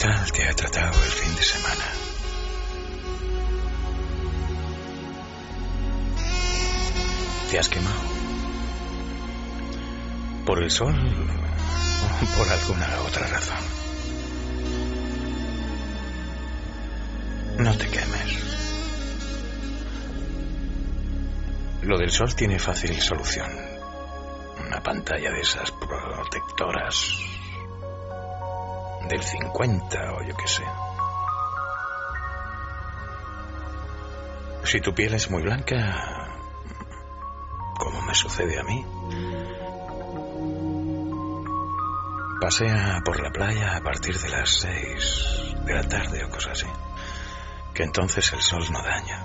Hola. ¿Qué tal te ha tratado el fin de semana? ¿Te has quemado? ¿Por el sol o por alguna otra razón? No te quemes. Lo del sol tiene fácil solución. Una pantalla de esas protectoras del 50 o yo qué sé. Si tu piel es muy blanca, como me sucede a mí, pasea por la playa a partir de las 6 de la tarde o cosas así, que entonces el sol no daña.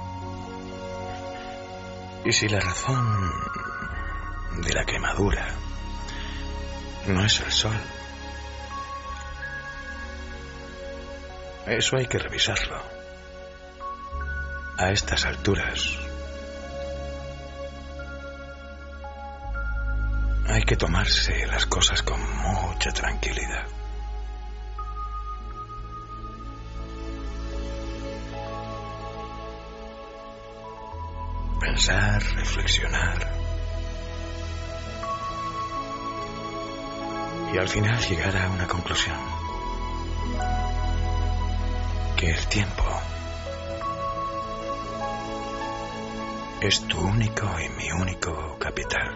Y si la razón de la quemadura no es el sol, eso hay que revisarlo. A estas alturas hay que tomarse las cosas con mucha tranquilidad. Pensar, reflexionar. Y al final llegar a una conclusión. Que el tiempo es tu único y mi único capital.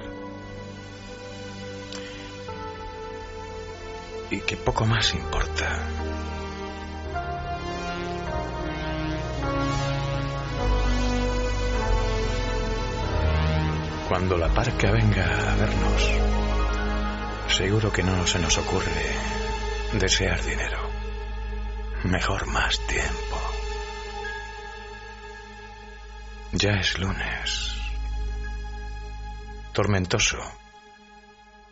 Y que poco más importa. Cuando la parca venga a vernos, seguro que no se nos ocurre desear dinero. Mejor más tiempo. Ya es lunes. Tormentoso,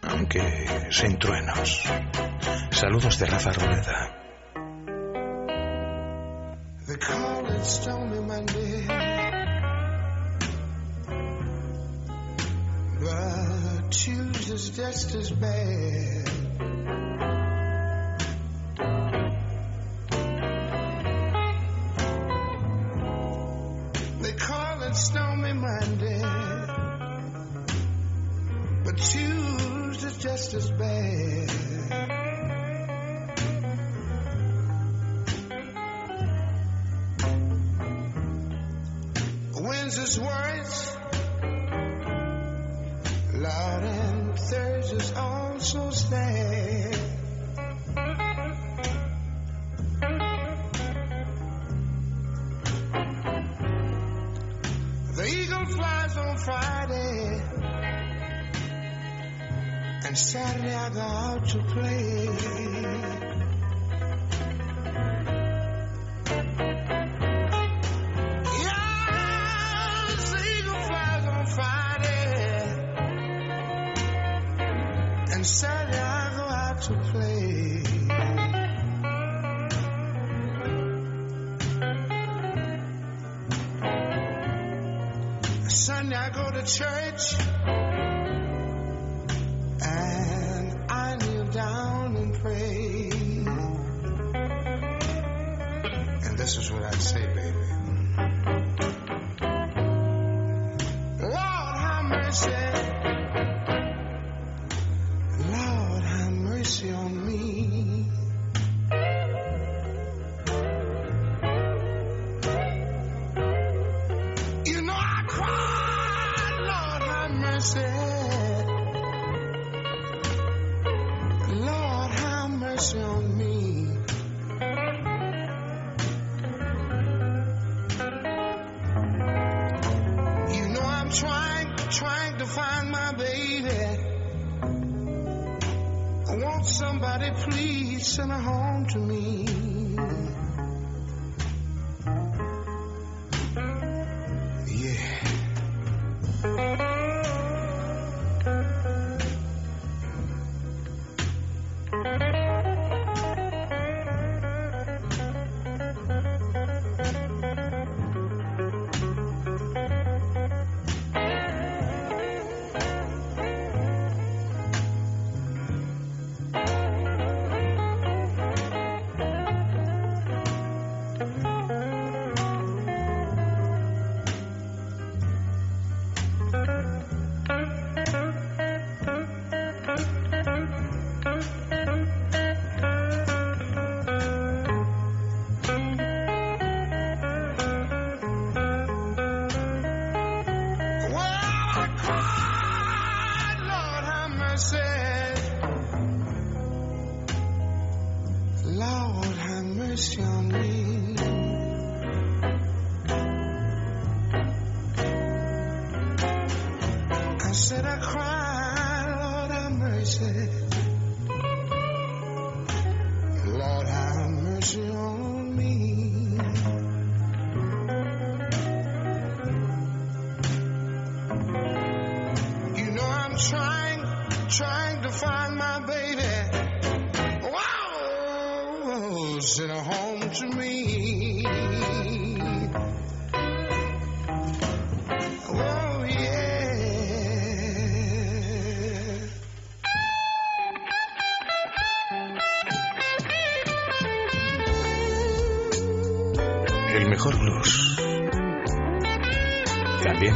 aunque sin truenos. Saludos de Rafa Rueda. And Saturday I go out to play.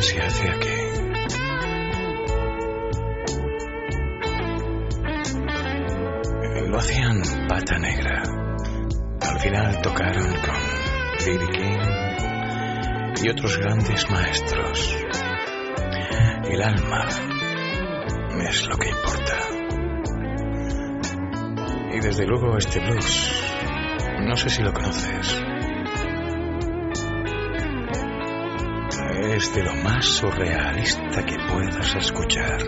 Se hace aquí. Lo hacían pata negra. Al final tocaron con B.B. King y otros grandes maestros. El alma es lo que importa. Y desde luego este blues, no sé si lo conoces. Es de lo más surrealista que puedas escuchar.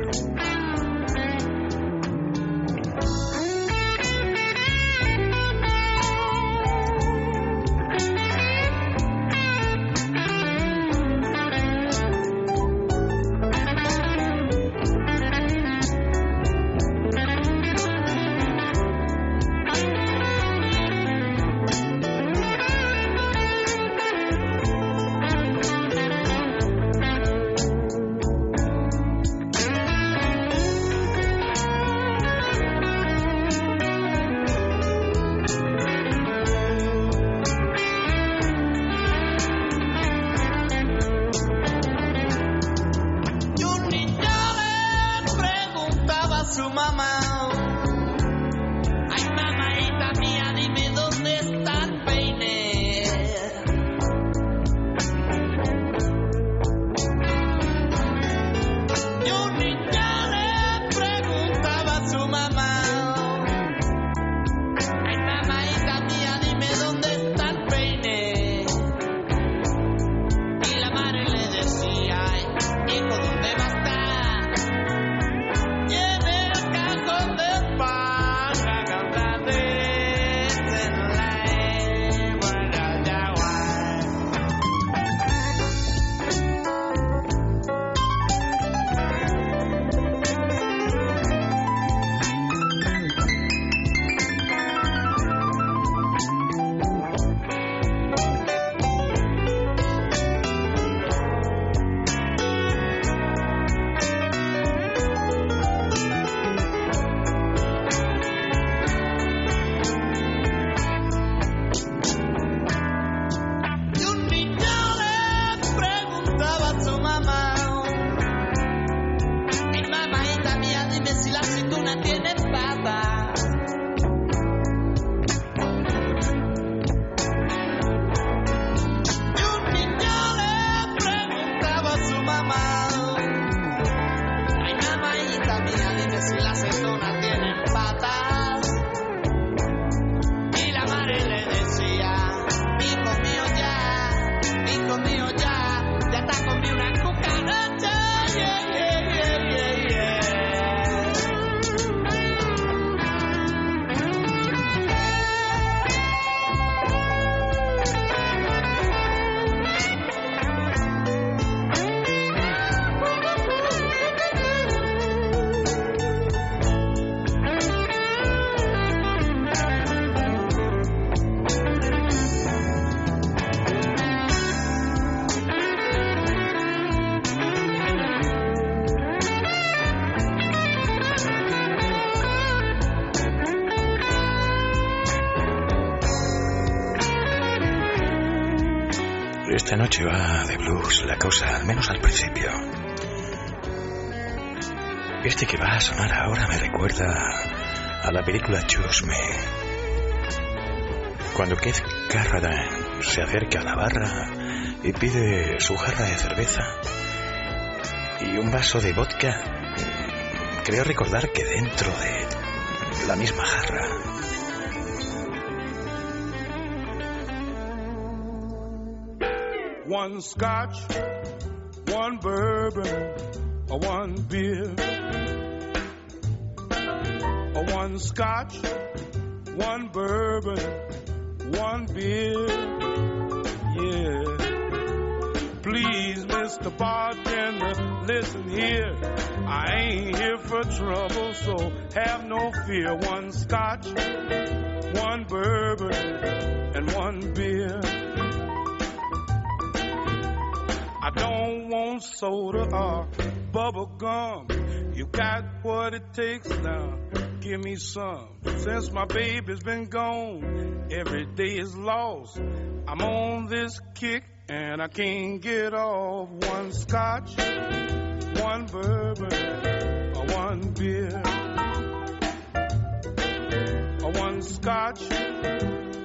Noche va de blues la cosa, al menos al principio. Este que va a sonar ahora me recuerda a la película Choose Me. Cuando Keith Carradine se acerca a la barra y pide su jarra de cerveza y un vaso de vodka creo recordar que dentro de la misma jarra. One scotch, one bourbon, or one beer. Or one scotch, one bourbon, one beer. Yeah. Please, Mr. Bartender, listen here. I ain't here for trouble, so have no fear. One scotch, one bourbon, and one beer. I don't want soda or bubble gum. You got what it takes now. Give me some. Since my baby's been gone, every day is lost. I'm on this kick and I can't get off. One scotch, one bourbon, or one beer. One scotch,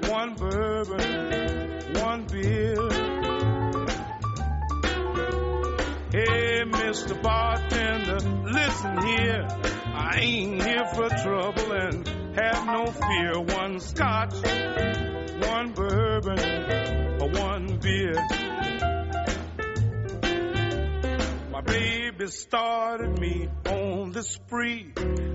one bourbon, one beer. Hey, Mr. Bartender, listen here. I ain't here for trouble and have no fear. One scotch, one bourbon, or one beer. Baby started me on the spree.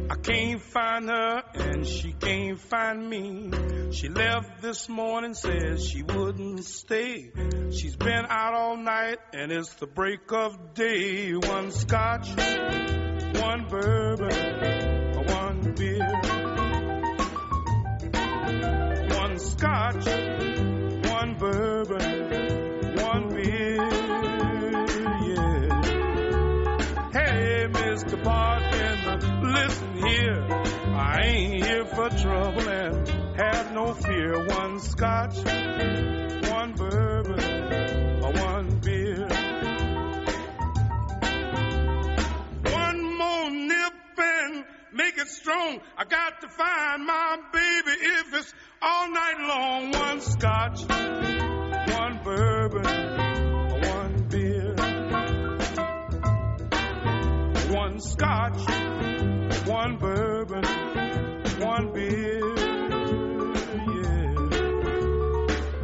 I can't find her and she can't find me. She left this morning, said she wouldn't stay. She's been out all night and it's the break of day. One scotch, one bourbon, one beer. One scotch, one bourbon, here. I ain't here for trouble and have no fear. One scotch, one bourbon, one beer. One more nip and make it strong. I got to find my baby if it's all night long. One scotch, one bourbon, one beer. One scotch, one bourbon, one beer. Yeah.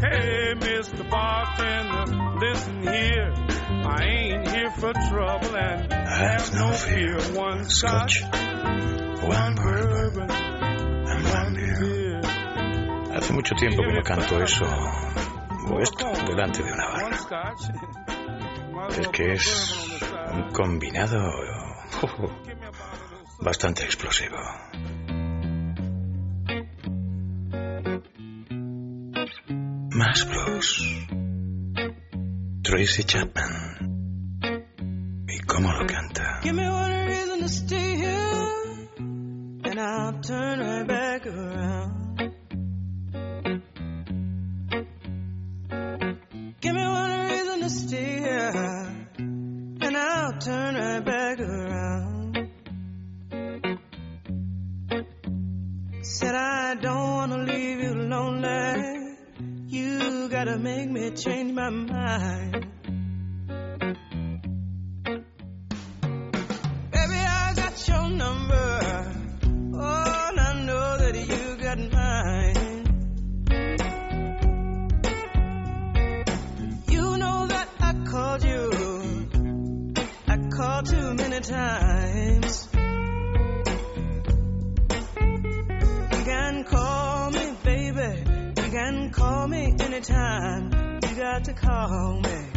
Hey, Mr. Bartender, listen here. I ain't here for trouble and have no fear. One scotch, one bourbon, and one beer. Hace mucho tiempo que no canto eso o esto delante de una barra. Es que es un combinado Give bastante explosivo. Más blues. Tracy Chapman. ¿Y cómo lo canta? Give me one reason to stay here, and I'll turn right back around. Give me one reason to stay here, and I'll turn right back around. Said I don't wanna leave you lonely. You gotta make me change my mind. Baby, I got your number. Oh, and I know that you got mine. You know that I called you. I called too many times. Anytime. You got to call me.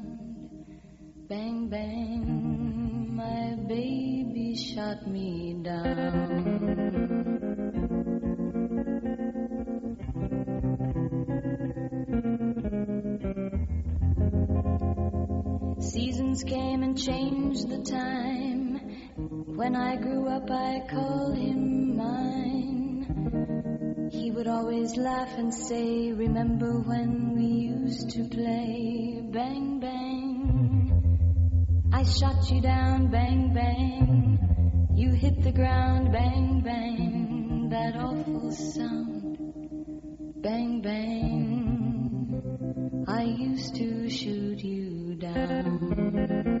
Bang, bang. My baby shot me down. Seasons came and changed the time. When I grew up, I called him mine. He would always laugh and say, Remember when we used to play? Bang, bang. I shot you down, bang, bang. You hit the ground, bang, bang. That awful sound, bang, bang. I used to shoot you down.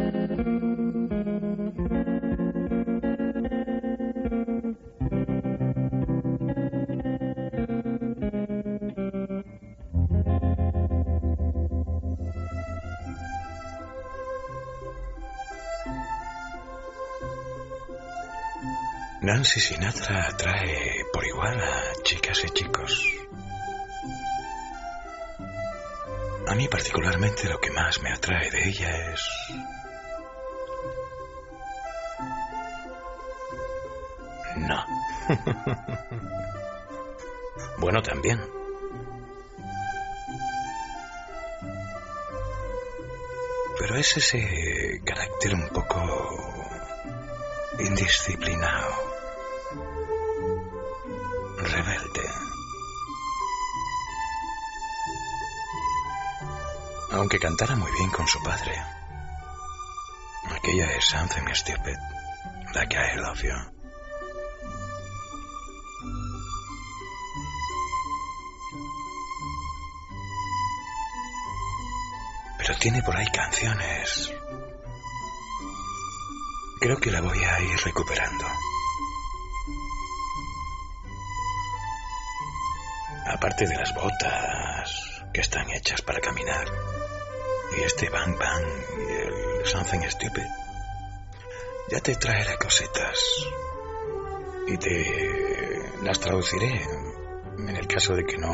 Nancy Sinatra atrae por igual a chicas y chicos. A mí particularmente lo que más me atrae de ella es No. bueno, también. Pero es ese carácter un poco indisciplinado, rebelde. Aunque cantara muy bien con su padre. Aquella es Something Stupid, Like I Love You. Pero tiene por ahí canciones. Creo que la voy a ir recuperando. Aparte de las botas que están hechas para caminar. Y este bang bang y el something stupid. Ya te traeré cositas. Y te las traduciré en el caso de que no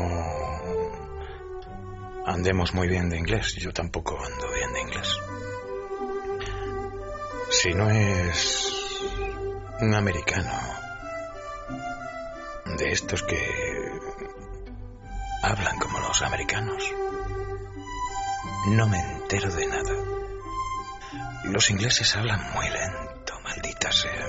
andemos muy bien de inglés. Yo tampoco ando bien de inglés. Si no es un americano de estos que hablan como los americanos, no me entero de nada. Los ingleses hablan muy lento, maldita sea.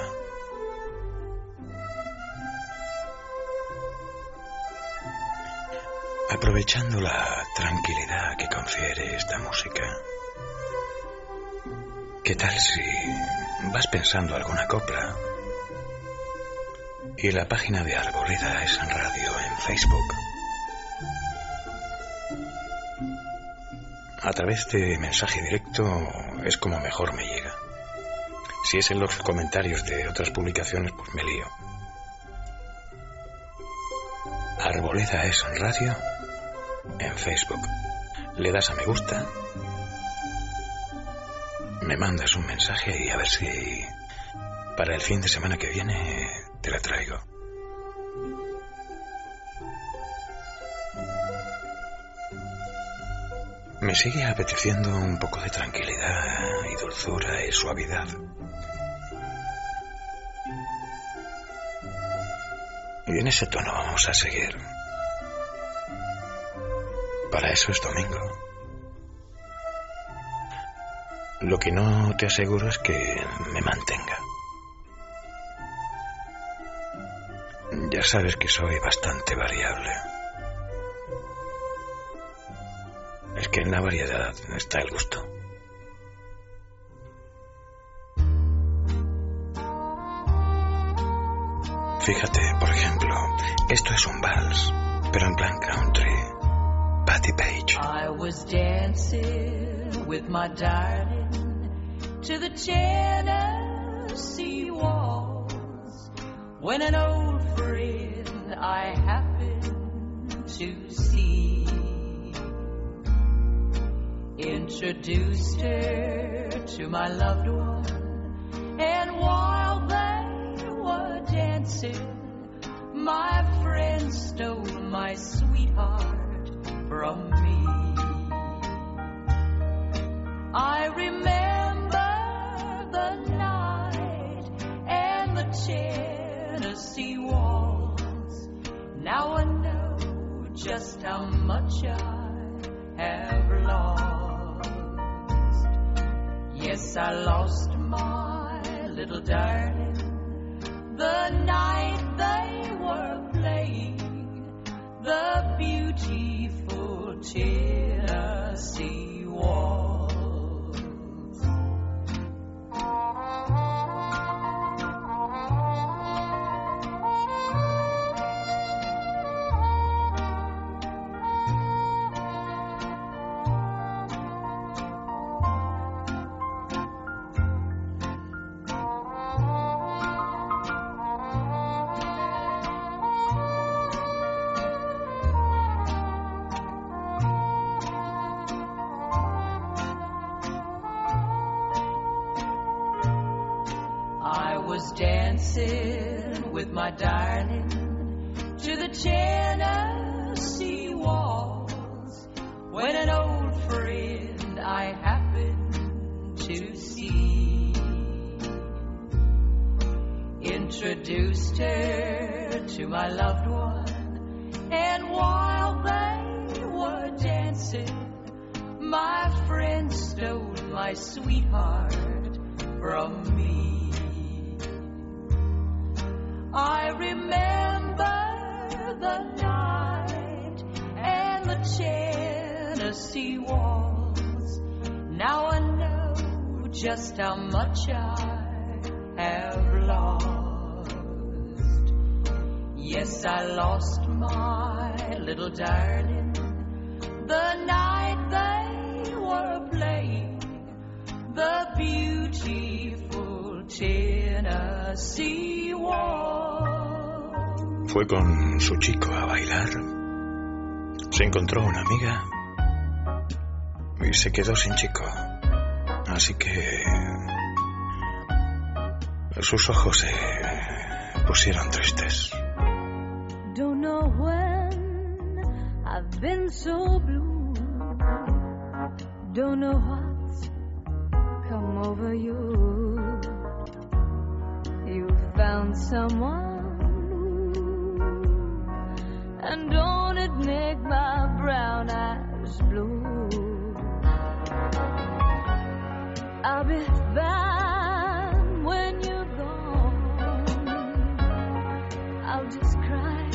Aprovechando la tranquilidad que confiere esta música, ¿qué tal si vas pensando alguna copla? Y la página de Arboleda es en radio en Facebook. A través de mensaje directo es como mejor me llega. Si es en los comentarios de otras publicaciones, pues me lío. Arboleda es radio en Facebook. Le das a me gusta, me mandas un mensaje y a ver si para el fin de semana que viene te la traigo. Me sigue apeteciendo un poco de tranquilidad y dulzura y suavidad. Y en ese tono vamos a seguir. Para eso es domingo. Lo que no te aseguro es que me mantenga. Ya sabes que soy bastante variable. Que en la variedad está el gusto. Fíjate, por ejemplo, esto es un vals, pero en plan country. Patty Page. I was dancing with my darling to the Tennessee walls when an old friend I happened to see introduced her to my loved one, and while they were dancing, my friend stole my sweetheart I lost my little darling remember the night and the Tennessee walls. Now I know just how much I have lost. Yes, I lost my little darling the night they were playing the beautiful Tennessee Waltz. Fue con su chico a bailar. Se encontró una amiga y se quedó sin chico. Así que sus ojos se pusieron tristes. Don't know when I've been so blue. Don't know what's come over you. You found someone. And don't it make my brown eyes blue? I'll be fine when you're gone. I'll just cry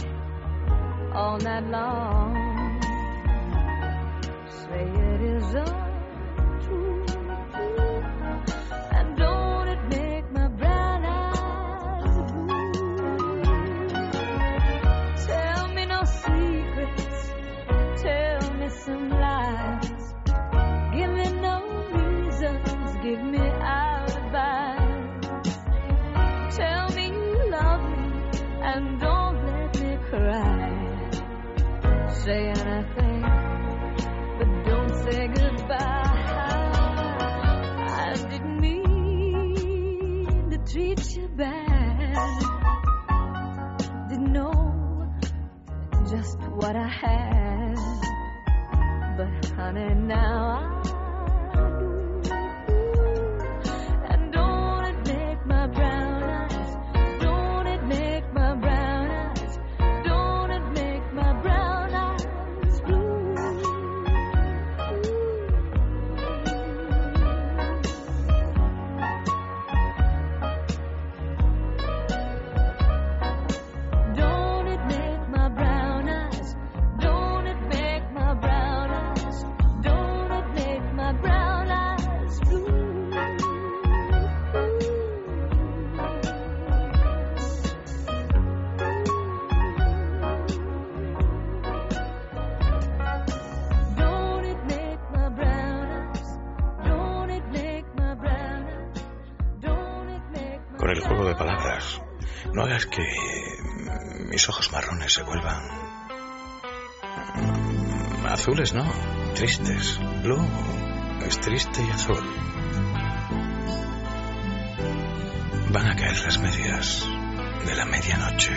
all night long. Say it is untrue. Now se vuelvan azules, no, tristes. Blue es triste y azul. Van a caer las medias de la medianoche.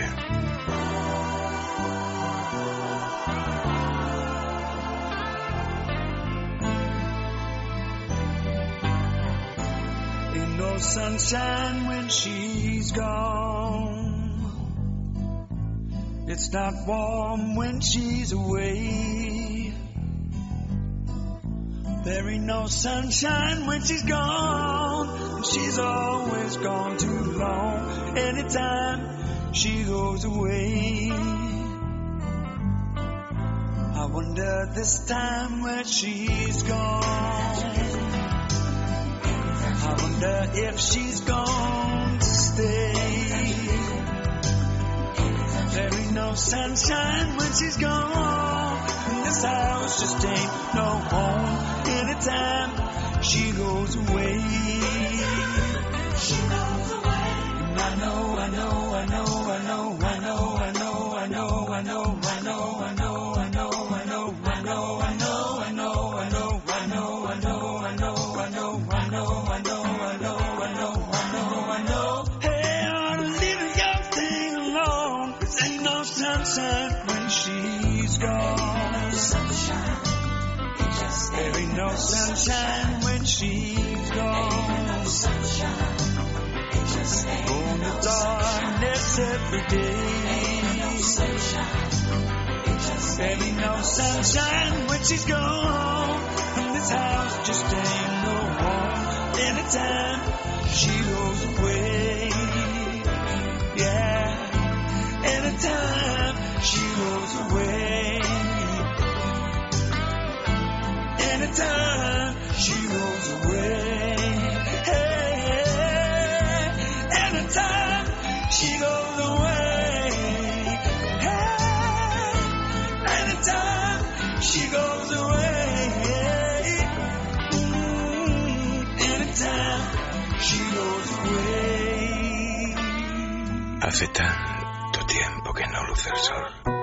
It's not warm when she's away. There ain't no sunshine when she's gone. She's always gone too long. Anytime she goes away. I wonder this time where she's gone. I wonder if she's gone to stay. no sunshine when she's gone. This house just ain't no home anytime she goes away. She goes away. I know, I know, I know, I know, I know, I know, I know, I know. Gone. Sunshine. There ain't no sunshine when she's gone. Going to darkness every day. There ain't no sunshine when she's gone. And this house just ain't no home. Anytime she goes away. Yeah. Anytime she goes away. She goes away. Anytime she goes away. Anytime she goes away. Mm, anytime she goes away. Hace tanto tiempo que no luce el sol.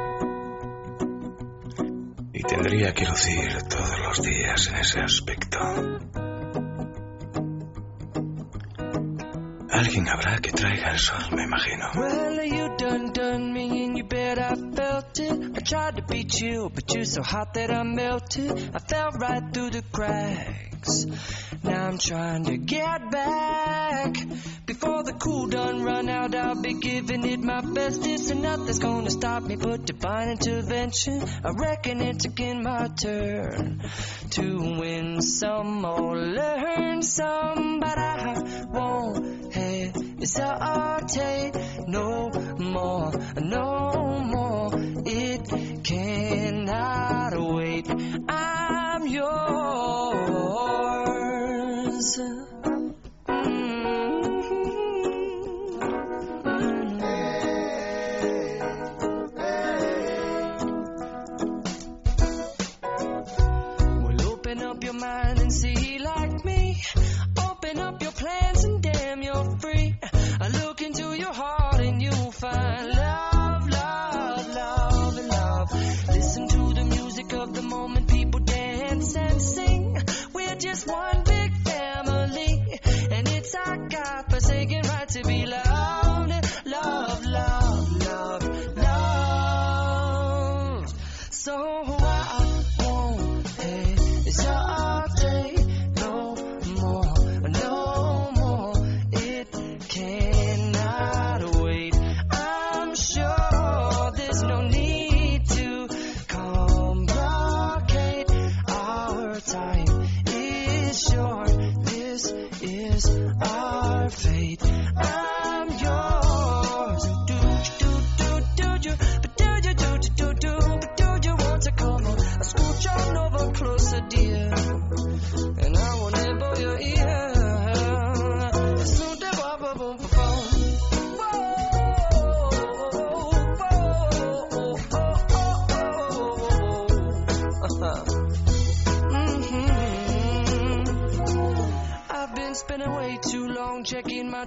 Tendría que lucir todos los días en ese aspecto. Alguien habrá que traiga el sol, me imagino. Well, you done done me and you bet I felt it. I tried to be chill, but you're so hot that I melted. I fell right through the cracks. Now I'm trying to get back. Before the cool done run out, I'll be giving it my best. And nothing's gonna stop me but divine intervention. I reckon it's again my turn to win some or learn some, but I won't hesitate no more, no more. It cannot wait. I'm yours. Well,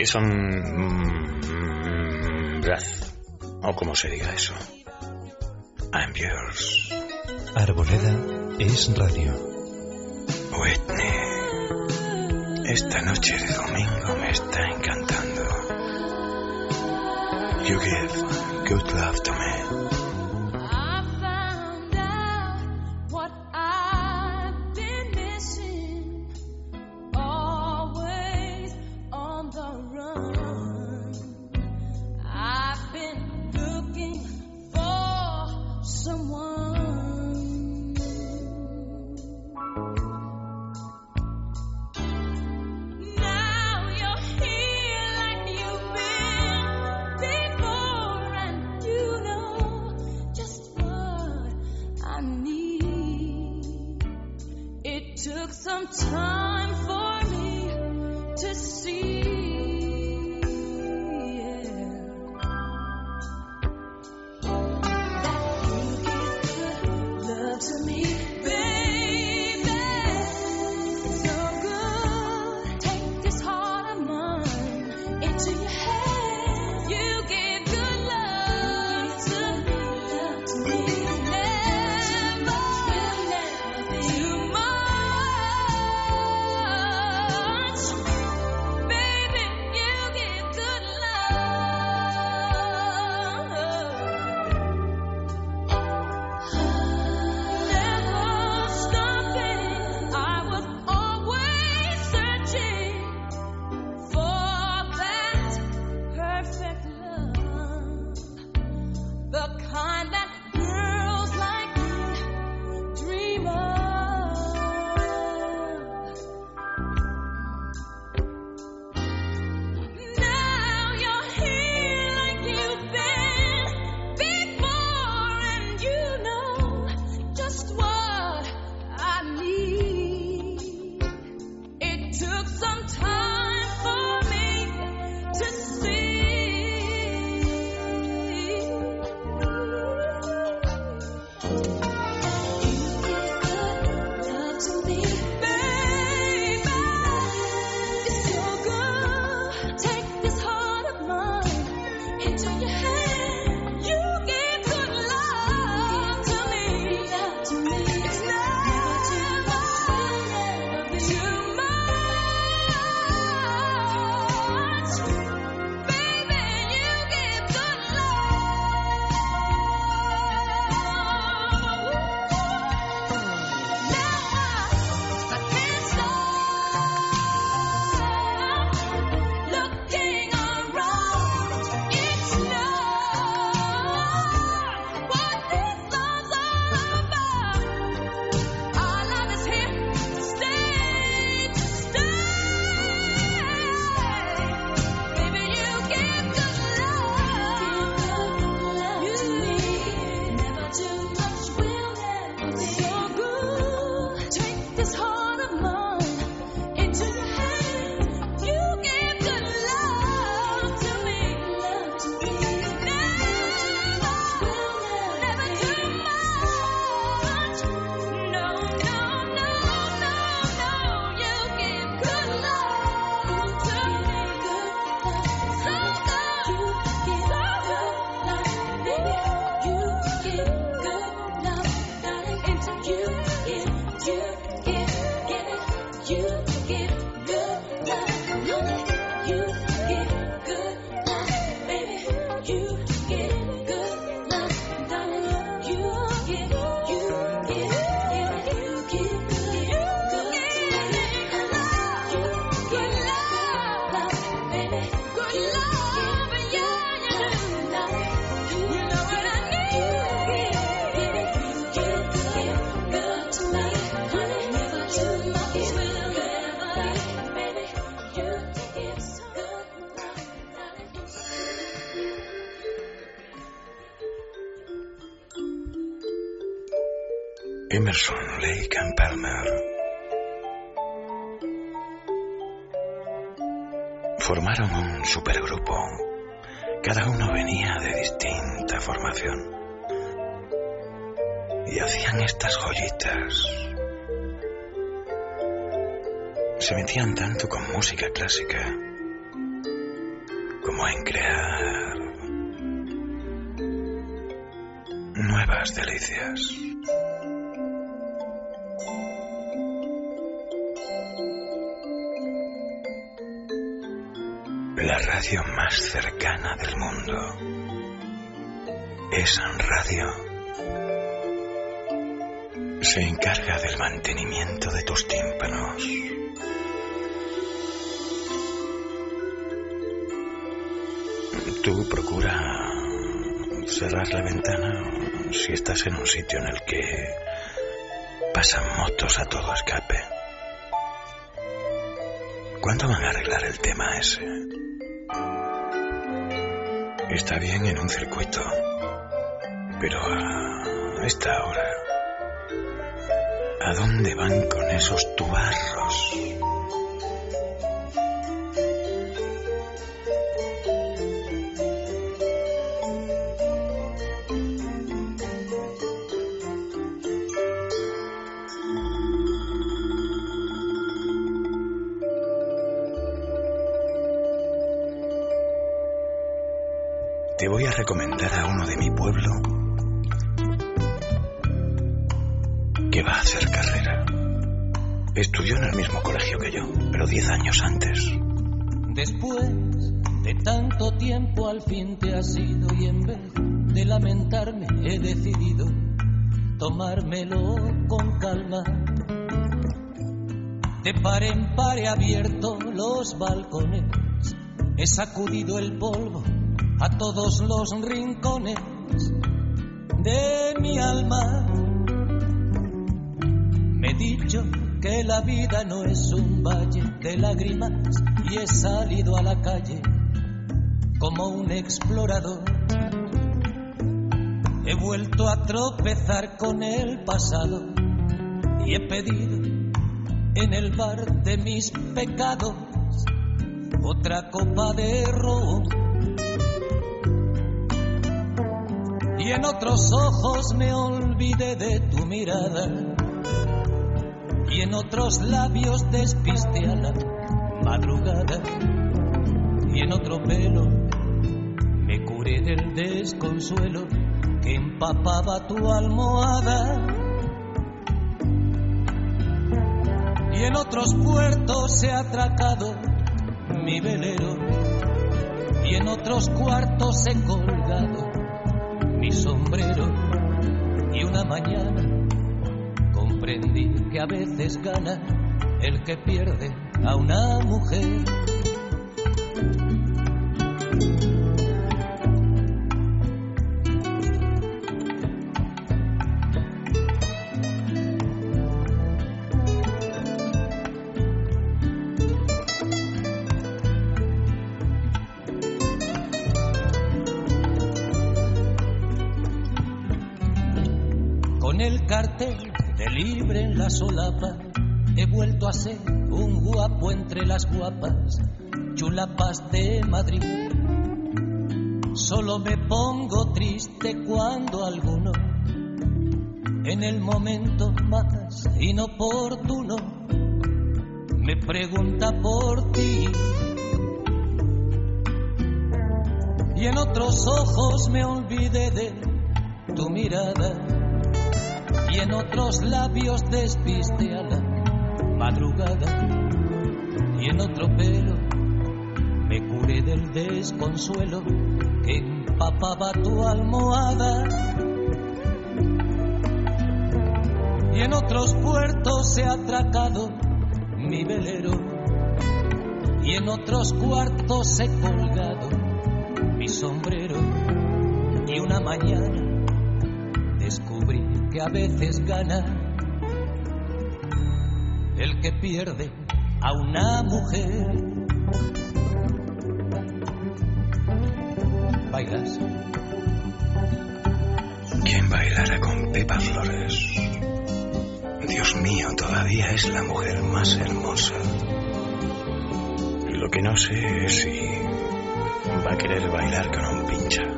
Y eso... mm, breath, o como se diga eso. I'm yours. Arboleda es radio. Whitney. Esta noche de domingo me está encantando. You give good love to me. potencian tanto con música clásica como en crear nuevas delicias. La radio más cercana del mundo es Radio se encarga del mantenimiento de tus tímpanos. Tú procura cerrar la ventana si estás en un sitio en el que pasan motos a todo escape. ¿Cuándo van a arreglar el tema ese? Está bien en un circuito, pero a esta hora, ¿a dónde van con esos tubarros? He sacudido el polvo a todos los rincones de mi alma. Me he dicho que la vida no es un valle de lágrimas y he salido a la calle como un explorador. He vuelto a tropezar con el pasado y he pedido en el bar de mis pecados otra copa de ron. Y en otros ojos me olvidé de tu mirada. Y en otros labios despiste a la madrugada. Y en otro pelo me curé del desconsuelo que empapaba tu almohada. Y en otros puertos ha atracado mi velero y en otros cuartos he colgado mi sombrero y una mañana comprendí que a veces gana el que pierde a una mujer. He vuelto a ser un guapo entre las guapas, chulapas de Madrid. Solo me pongo triste cuando alguno, en el momento más inoportuno, me pregunta por ti. Y en otros ojos me olvidé de tu mirada y en otros labios despiste a la madrugada. Y en otro pelo me curé del desconsuelo que empapaba tu almohada. Y en otros puertos se ha atracado mi velero. Y en otros cuartos he colgado mi sombrero. Y una mañana que a veces gana el que pierde a una mujer. ¿Bailas? ¿Quién bailará con Pepa Flores? Dios mío, todavía es la mujer más hermosa. Lo que no sé es si va a querer bailar con un pincha.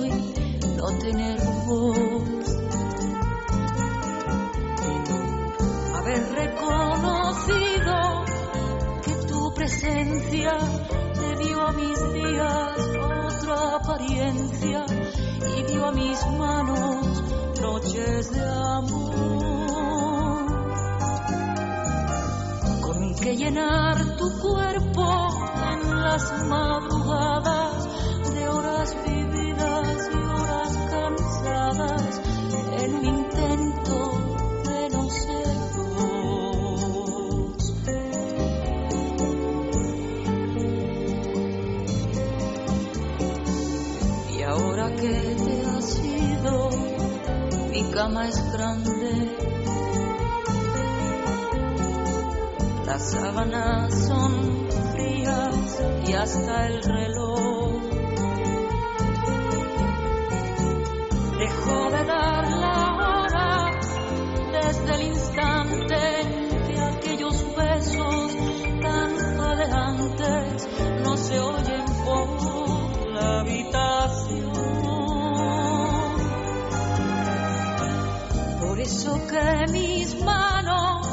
Quiero y no tener voz. Haber reconocido que tu presencia le dio a mis días otra apariencia y dio a mis manos noches de amor con que llenar tu cuerpo en las madrugadas en un intento de no ser dos. Y ahora que te has ido, mi cama es grande Las sábanas son frías y hasta el reloj que mis manos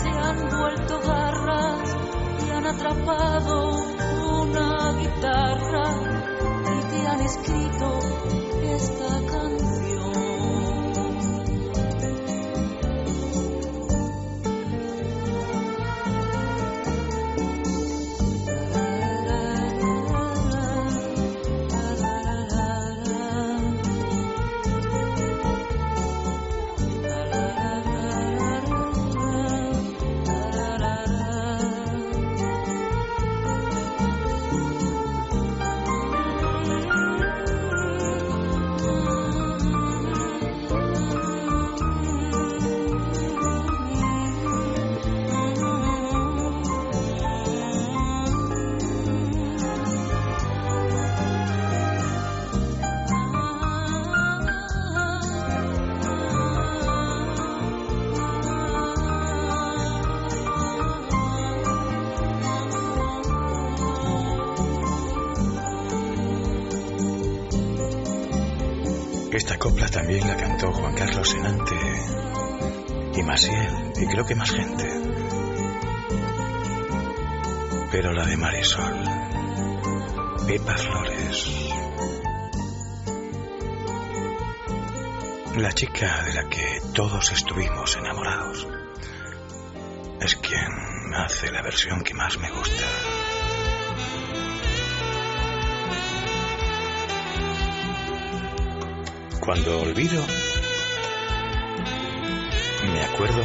se han vuelto garras y han atrapado y Masiel, y creo que más gente. Pero la de Marisol, Pepa Flores, la chica de la que todos estuvimos enamorados, es quien hace la versión que más me gusta. Cuando olvido, me acuerdo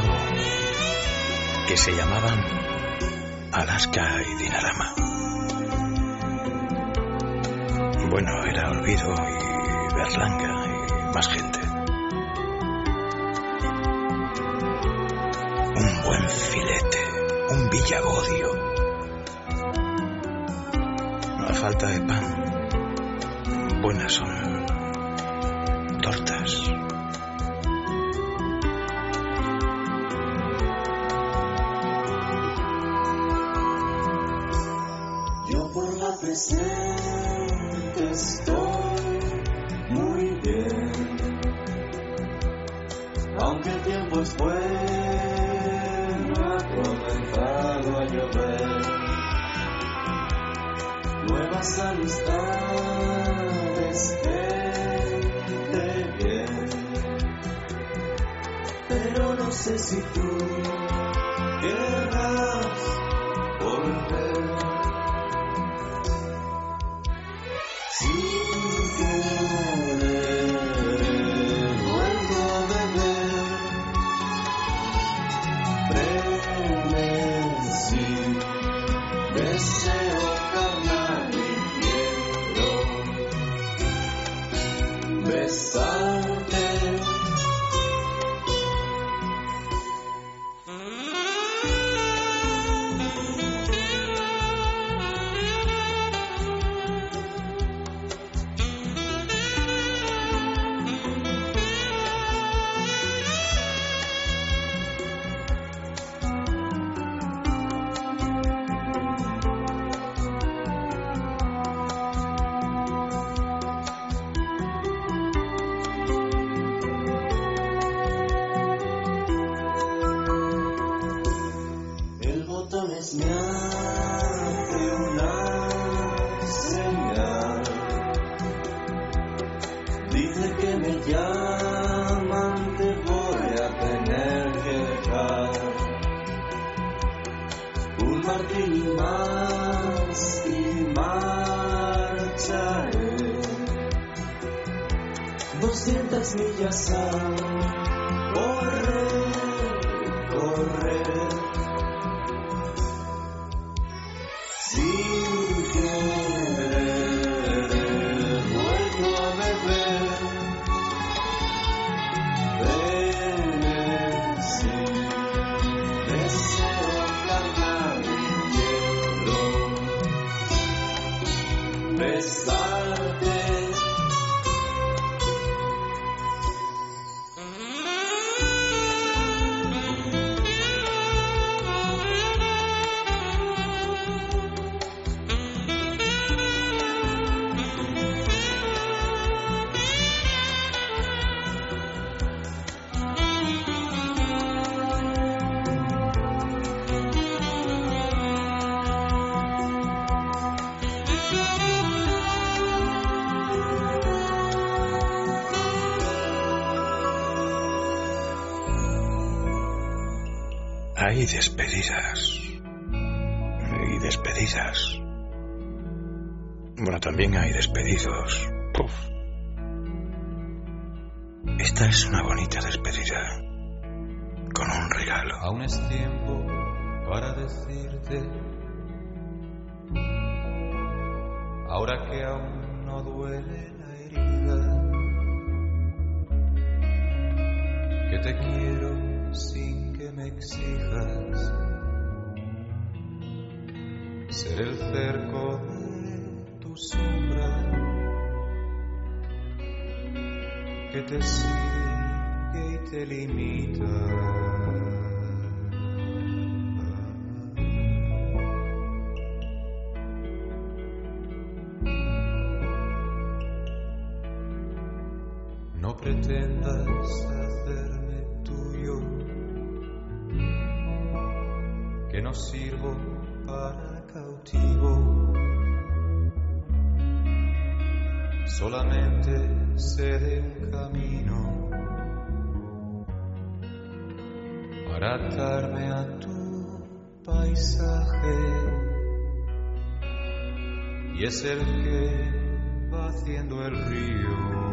que se llamaban Alaska y Dinarama. Bueno, era Olvido y Berlanga y más gente. Un buen filete, un villagodio. A falta de pan, buenas son tortas. para decirte, ahora que aún no duele la herida, que te quiero sin que me exijas ser el cerco de tu sombra que te sigue y te limita. solamente sé de un camino para atarme a tu paisaje y es el que va haciendo el río.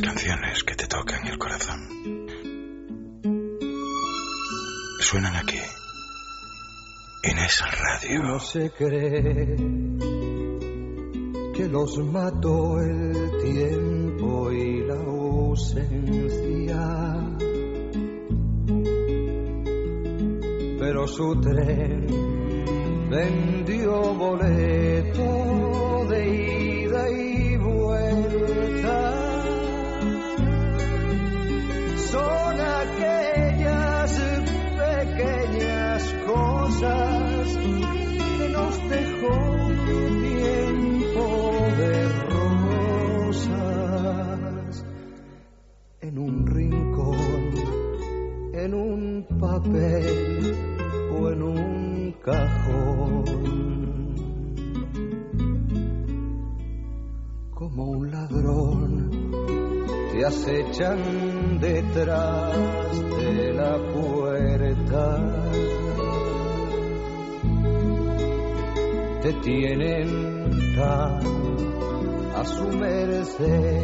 Las canciones que te tocan el corazón. Suenan aquí, en esa radio. Uno se cree que los mató el tiempo y la ausencia. Pero su tren vendió boleto acechan detrás de la puerta. Te tienen tan a su merced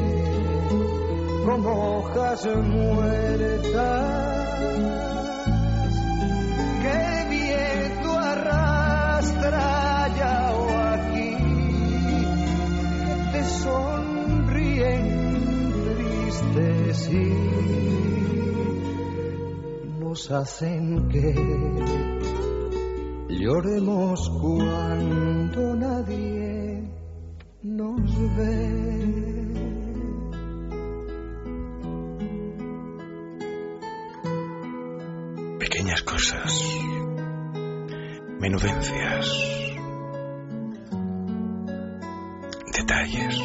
como hojas muertas nos hacen que lloremos cuando nadie nos ve. Pequeñas cosas, menudencias, detalles.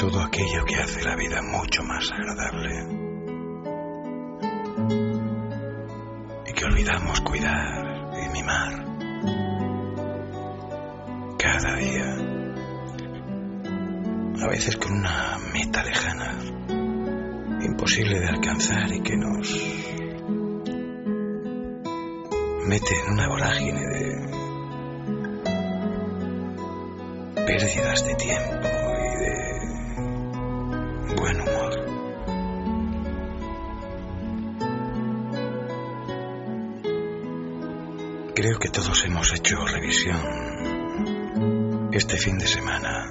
Todo aquello que hace la vida mucho más agradable. Y que nos mete en una vorágine de pérdidas de tiempo y de buen humor. Creo que todos hemos hecho revisión este fin de semana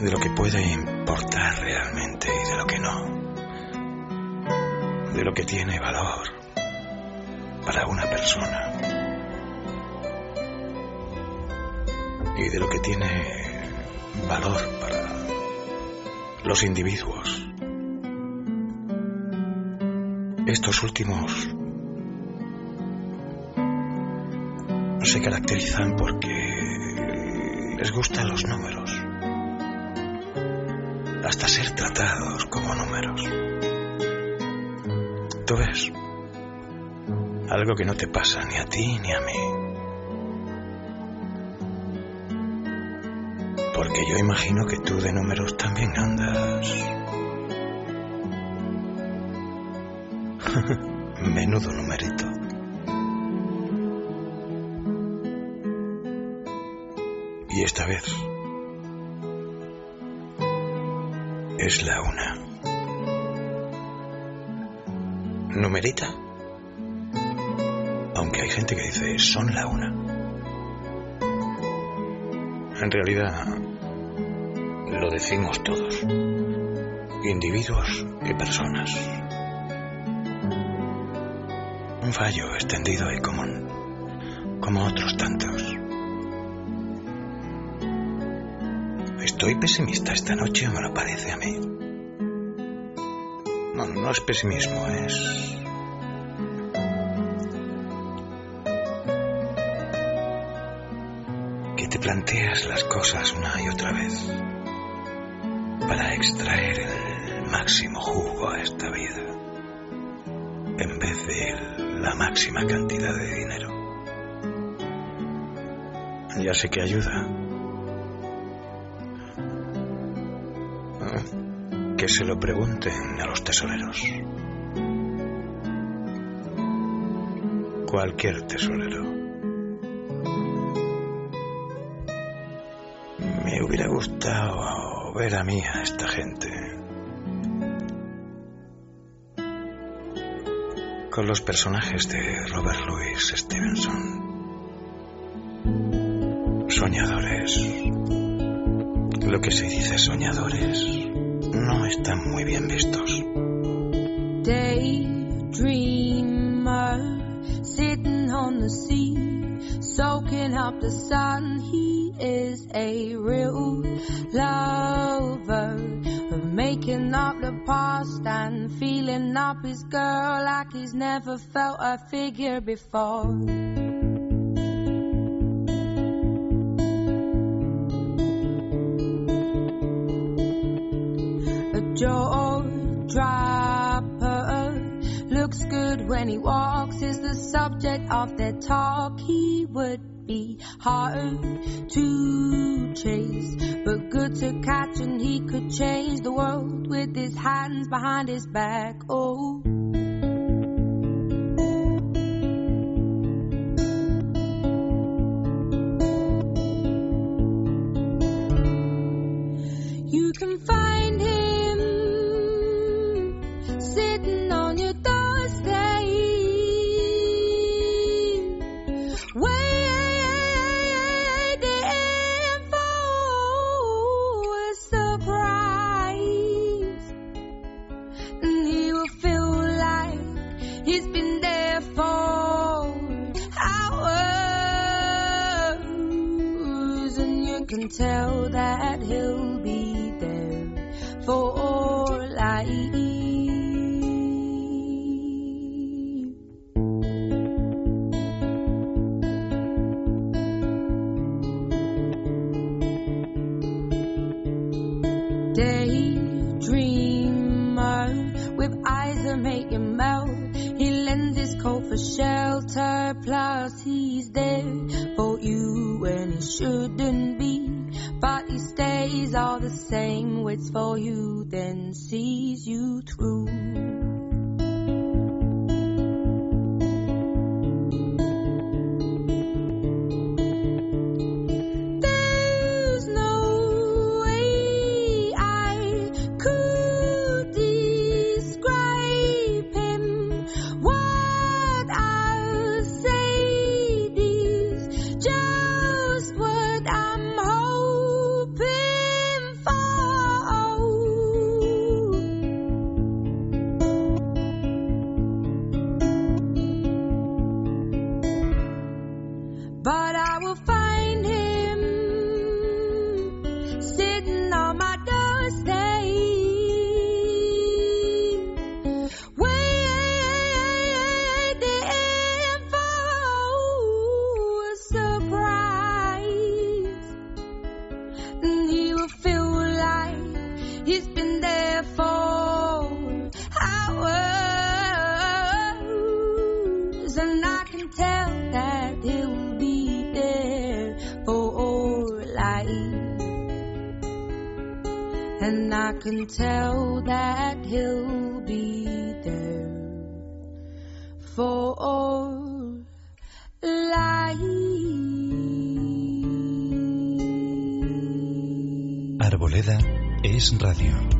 de lo que puede importar realmente y de lo que no, de lo que tiene valor para una persona. Y de lo que tiene valor para los individuos. Estos últimos se caracterizan porque les gustan los números, hasta ser tratados como números. Tú ves, algo que no te pasa ni a ti ni a mí. Porque yo imagino que tú de números también andas. Menudo numerito. Y esta vez es la una. ¿Numerita? Aunque hay gente que dice son la una. En realidad lo decimos todos, individuos y personas. Un fallo extendido y común, como otros ¿Estoy pesimista esta noche me lo parece a mí? No, no es pesimismo, es... Que te planteas las cosas una y otra vez para extraer el máximo jugo a esta vida en vez de la máxima cantidad de dinero. Ya sé que ayuda. Que se lo pregunten a los tesoreros. Cualquier tesorero. Me hubiera gustado ver a mí a esta gente. Con los personajes de Robert Louis Stevenson. Soñadores. Lo que se dice soñadores no están muy bien vistos. Daydreamer sitting on the sea, soaking up the sun. He is a real lover making up the past and feeling up his girl like he's never felt a figure before. Dropper looks good when he walks is the subject of their talk. He would be hard to chase but good to catch and he could change the world with his hands behind his back. Oh tell that he'll be there for life. Daydreamer with eyes that make you melt. He lends his coat for shelter, plus he's there for you when he shouldn't all the same, waits for you, then sees you through. Radio.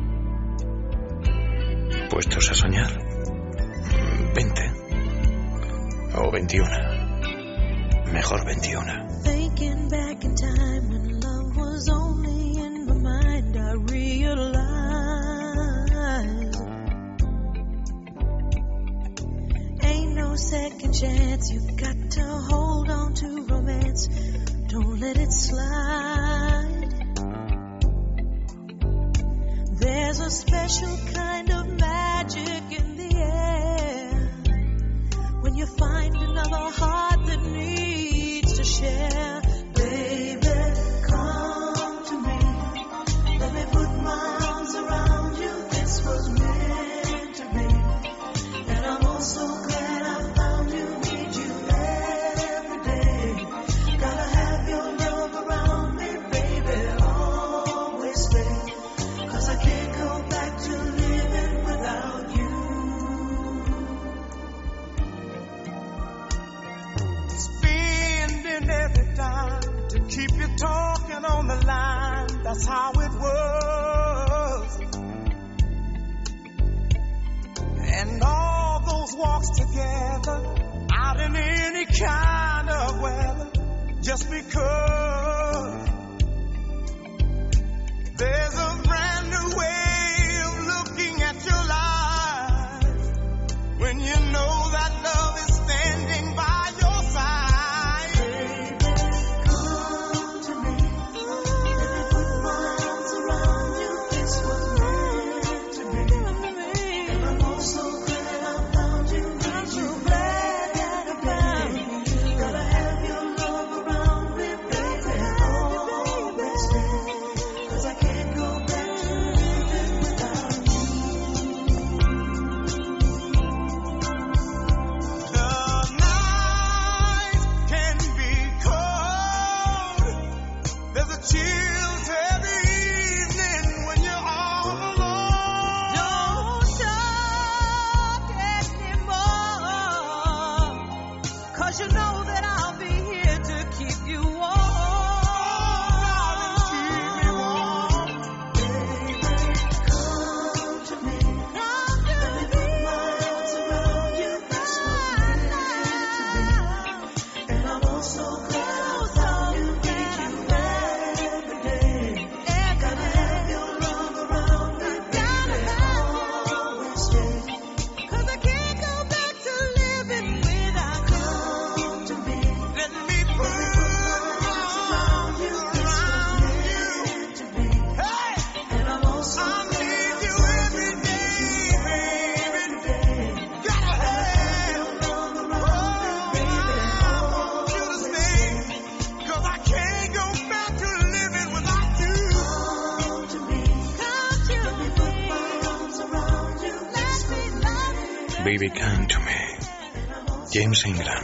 James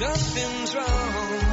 nothing's wrong.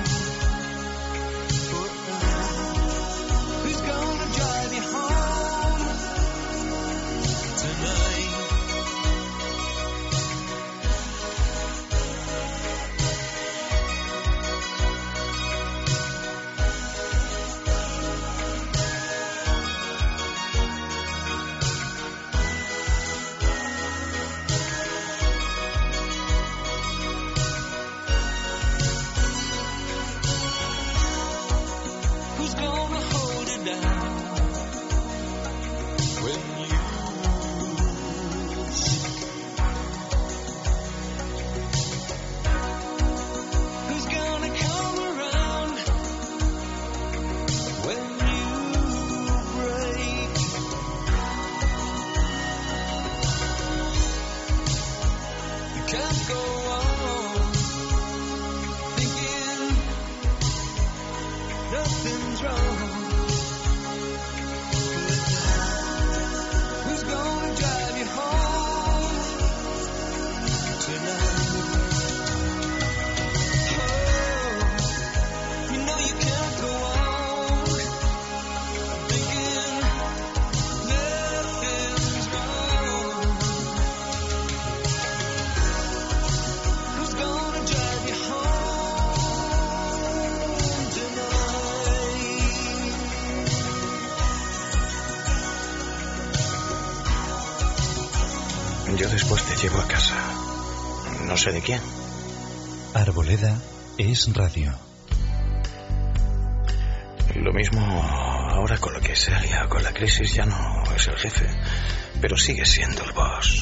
sé de quién. Arboleda es radio. Lo mismo ahora con lo que se ha liado con la crisis ya no es el jefe, pero sigue siendo el boss.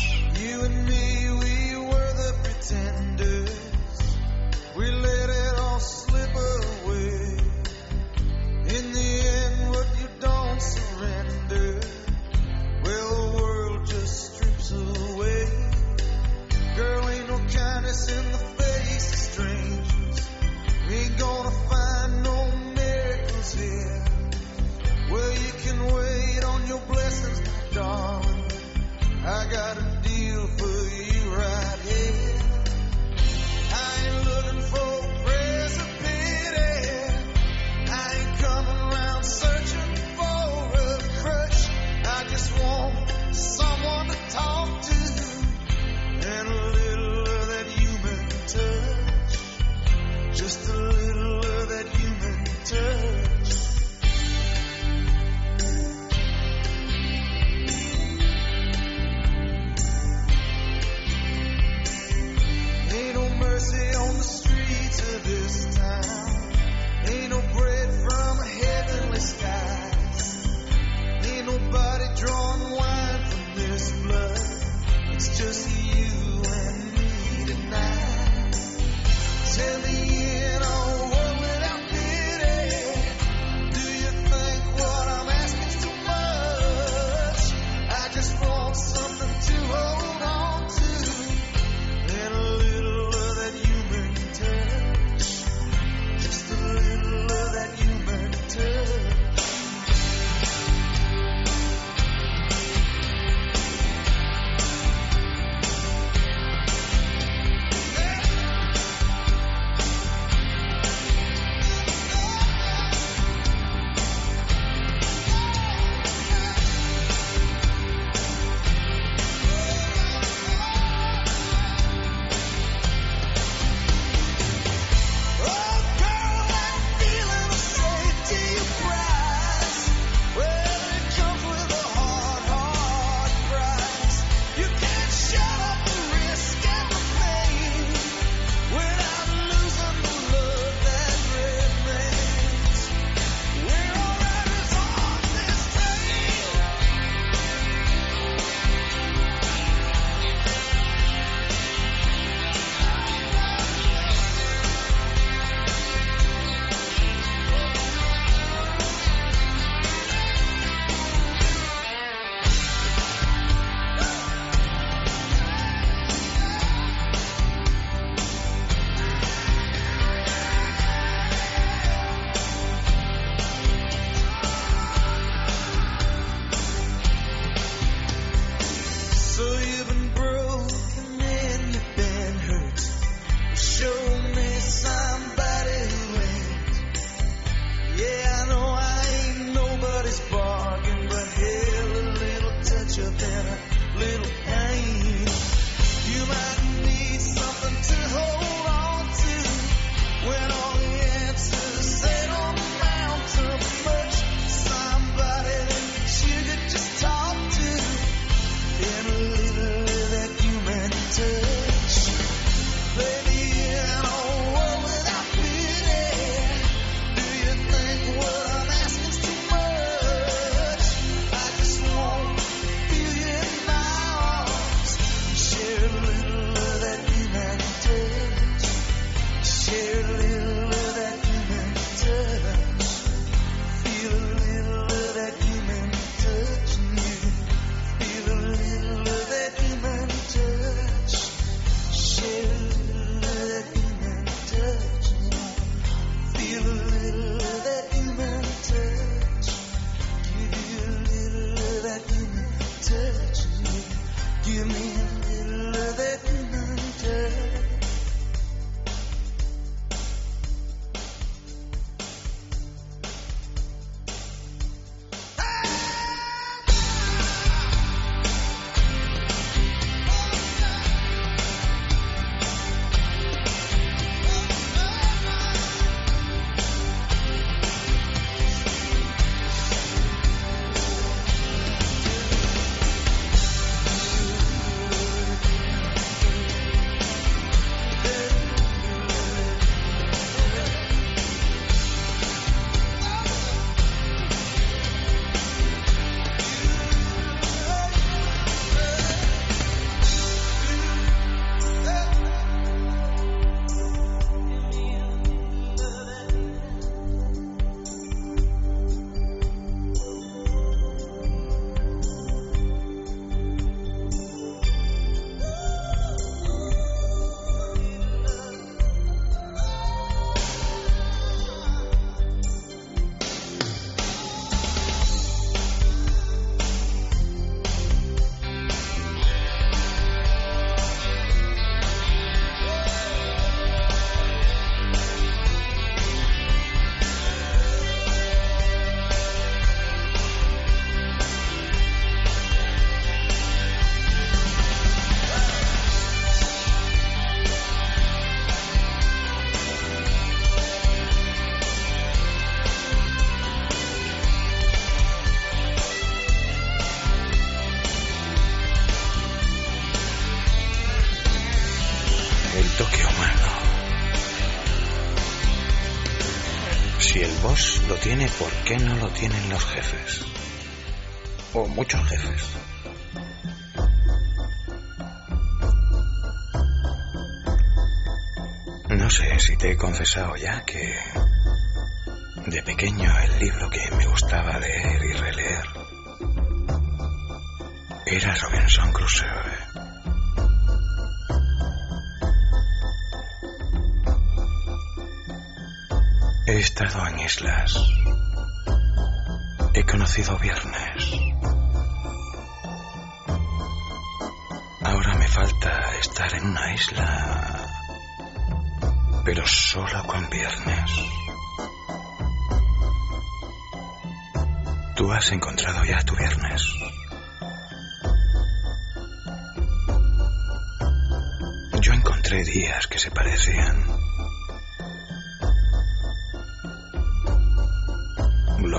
Tiene, ¿por qué no lo tienen los jefes? O muchos jefes. No sé si te he confesado ya que de pequeño el libro que me gustaba leer y releer era Robinson Crusoe. Estado en islas. He conocido viernes. Ahora me falta estar en una isla, pero solo con viernes. Tú has encontrado ya tu viernes. Yo encontré días que se parecían.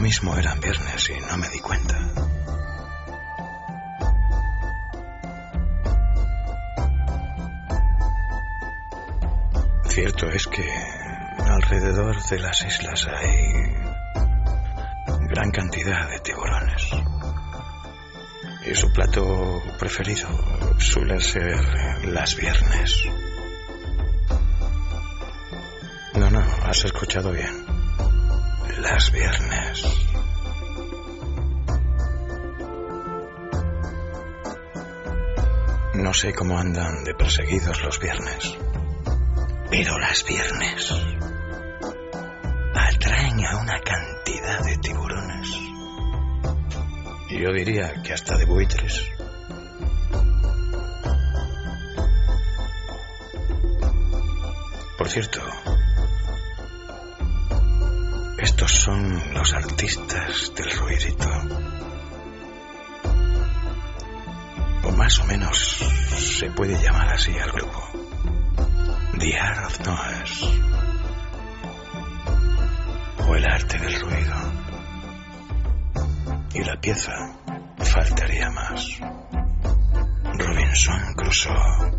Mismo eran viernes y no me di cuenta. Cierto es que alrededor de las islas hay gran cantidad de tiburones. Y su plato preferido suele ser las viernes. No, no, has escuchado bien. Las viernes. No sé cómo andan de perseguidos los viernes. Pero las viernes atraen a una cantidad de tiburones. Yo diría que hasta de buitres. Por cierto, estos son los artistas del ruidito. O más o menos se puede llamar así al grupo. The Art of Noise. O el arte del ruido. Y la pieza faltaría más. Robinson Crusoe.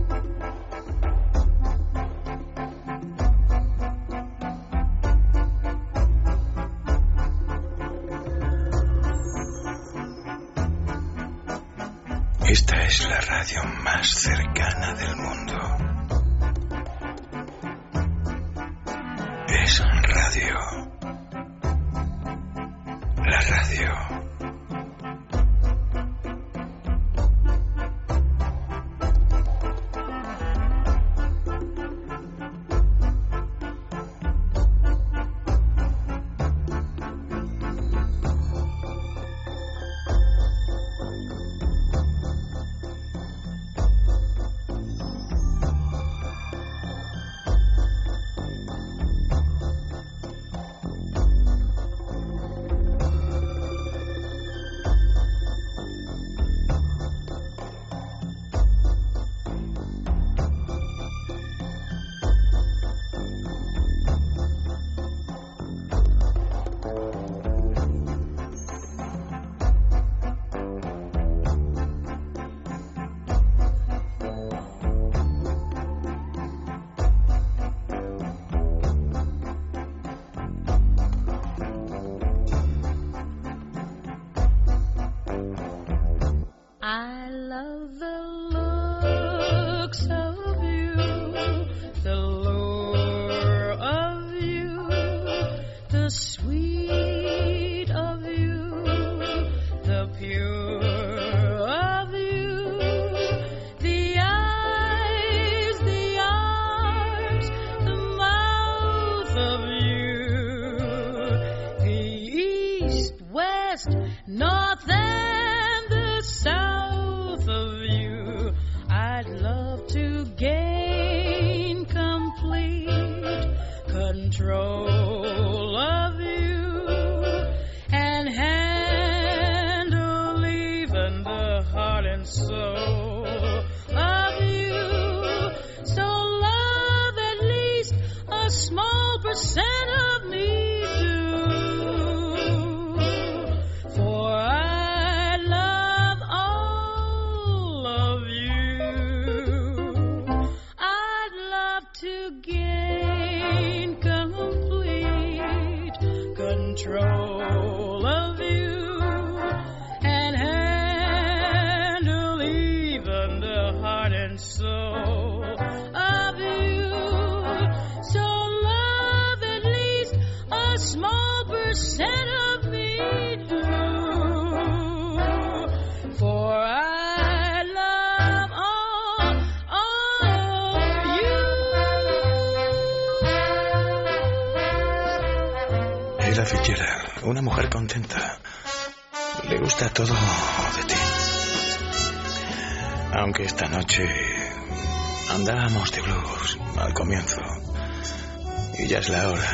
Ya es la hora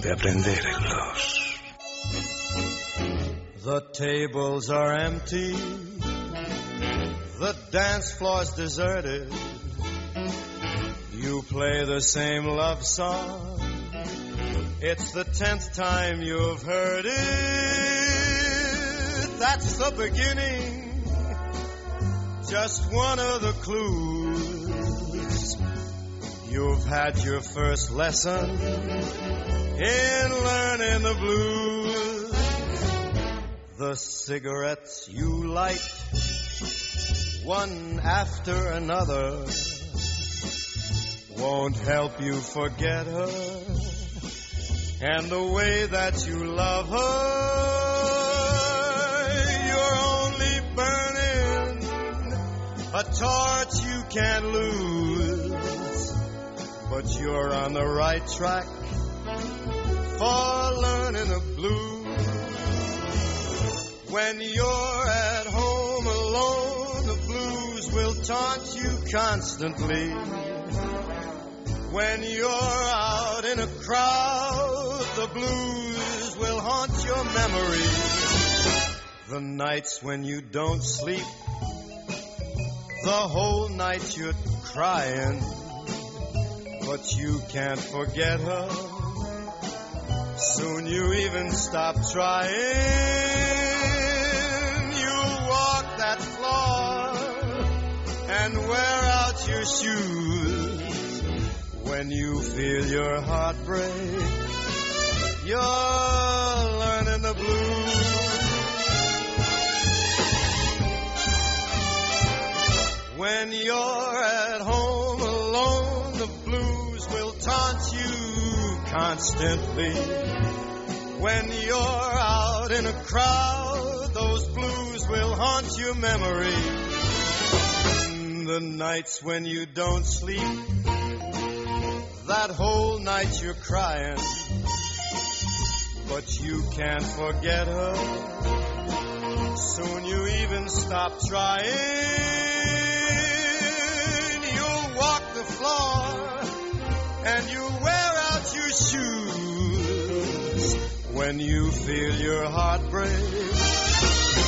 de aprender blues. The tables are empty. The dance floor's deserted. You play the same love song. It's the tenth time you've heard it. That's the beginning. Just one of the clues. You've had your first lesson in learning the blues. The cigarettes you light, one after another, won't help you forget her. And the way that you love her, you're only burning a torch you can't lose. But you're on the right track for learning the blues. When you're at home alone, the blues will taunt you constantly. When you're out in a crowd, the blues will haunt your memory. The nights when you don't sleep, the whole night you're crying, but you can't forget her. Soon you even stop trying. You'll walk that floor and wear out your shoes. When you feel your heart break, you're learning the blues. When you're at home taunt you constantly. When you're out in a crowd, those blues will haunt your memory. The nights when you don't sleep, that whole night you're crying, but you can't forget her. Soon you even stop trying. And you wear out your shoes. When you feel your heart break,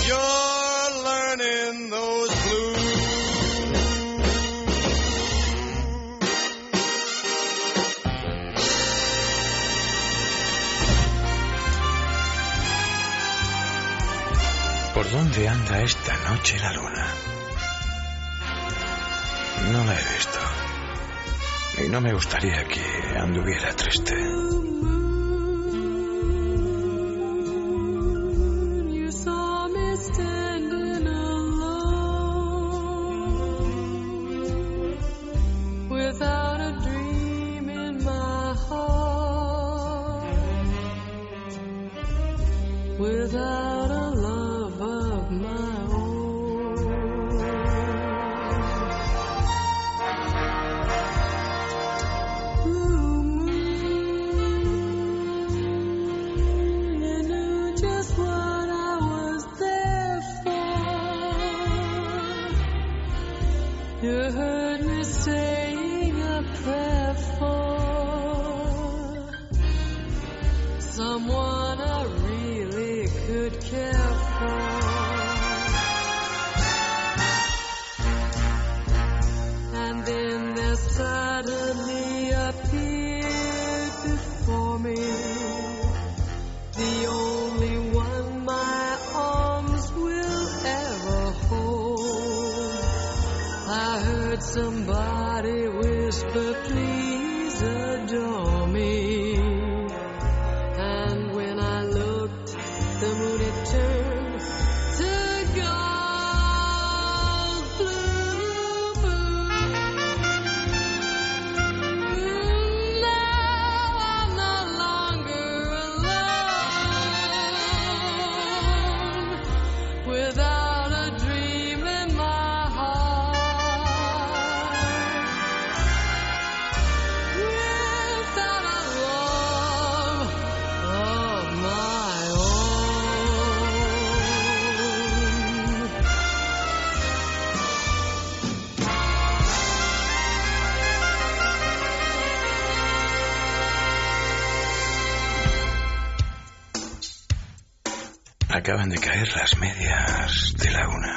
you're learning those blues. ¿Por dónde anda esta noche la luna? No la he visto. Y no me gustaría que anduviera triste. Acaban de caer las medias de la una.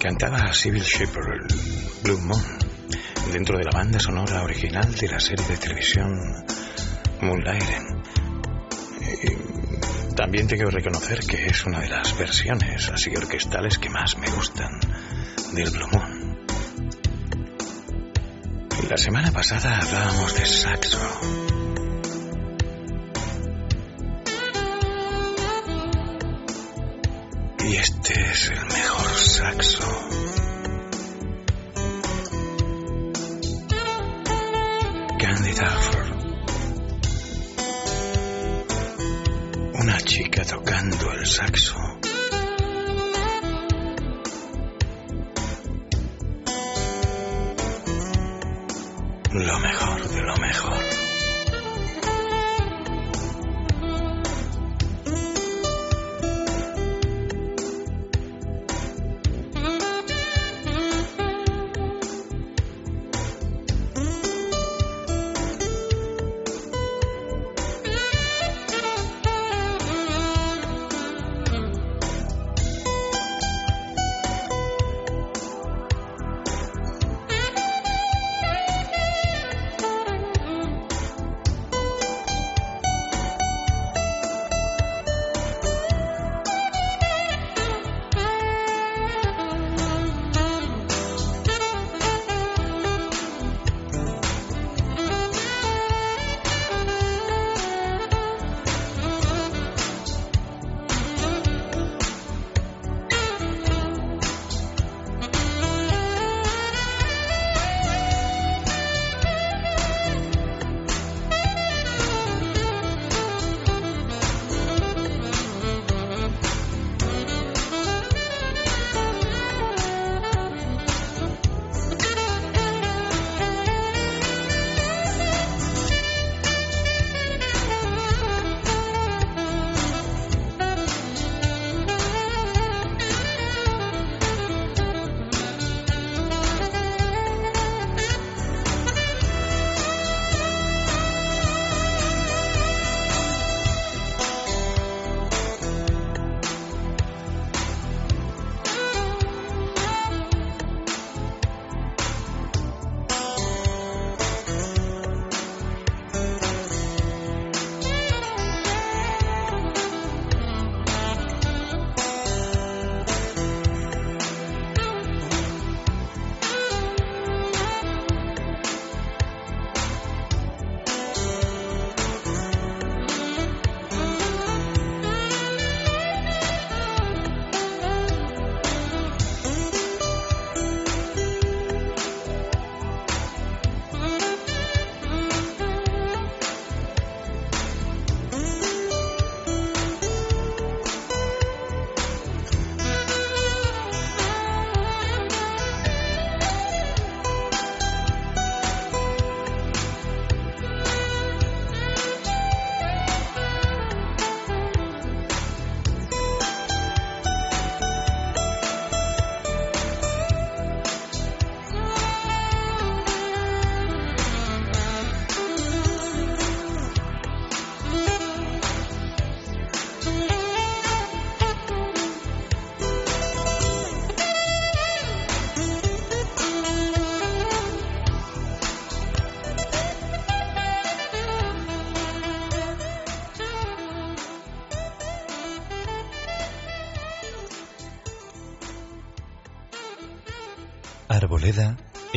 Cantaba Sybil Shepherd, Blue Moon, dentro de la banda sonora original de la serie de televisión Moonlighting. También tengo que reconocer que es una de las versiones así orquestales que más me gustan del Blue Moon. La semana pasada hablábamos de saxo. Es el mejor saxo. Candy. Una chica tocando el saxo.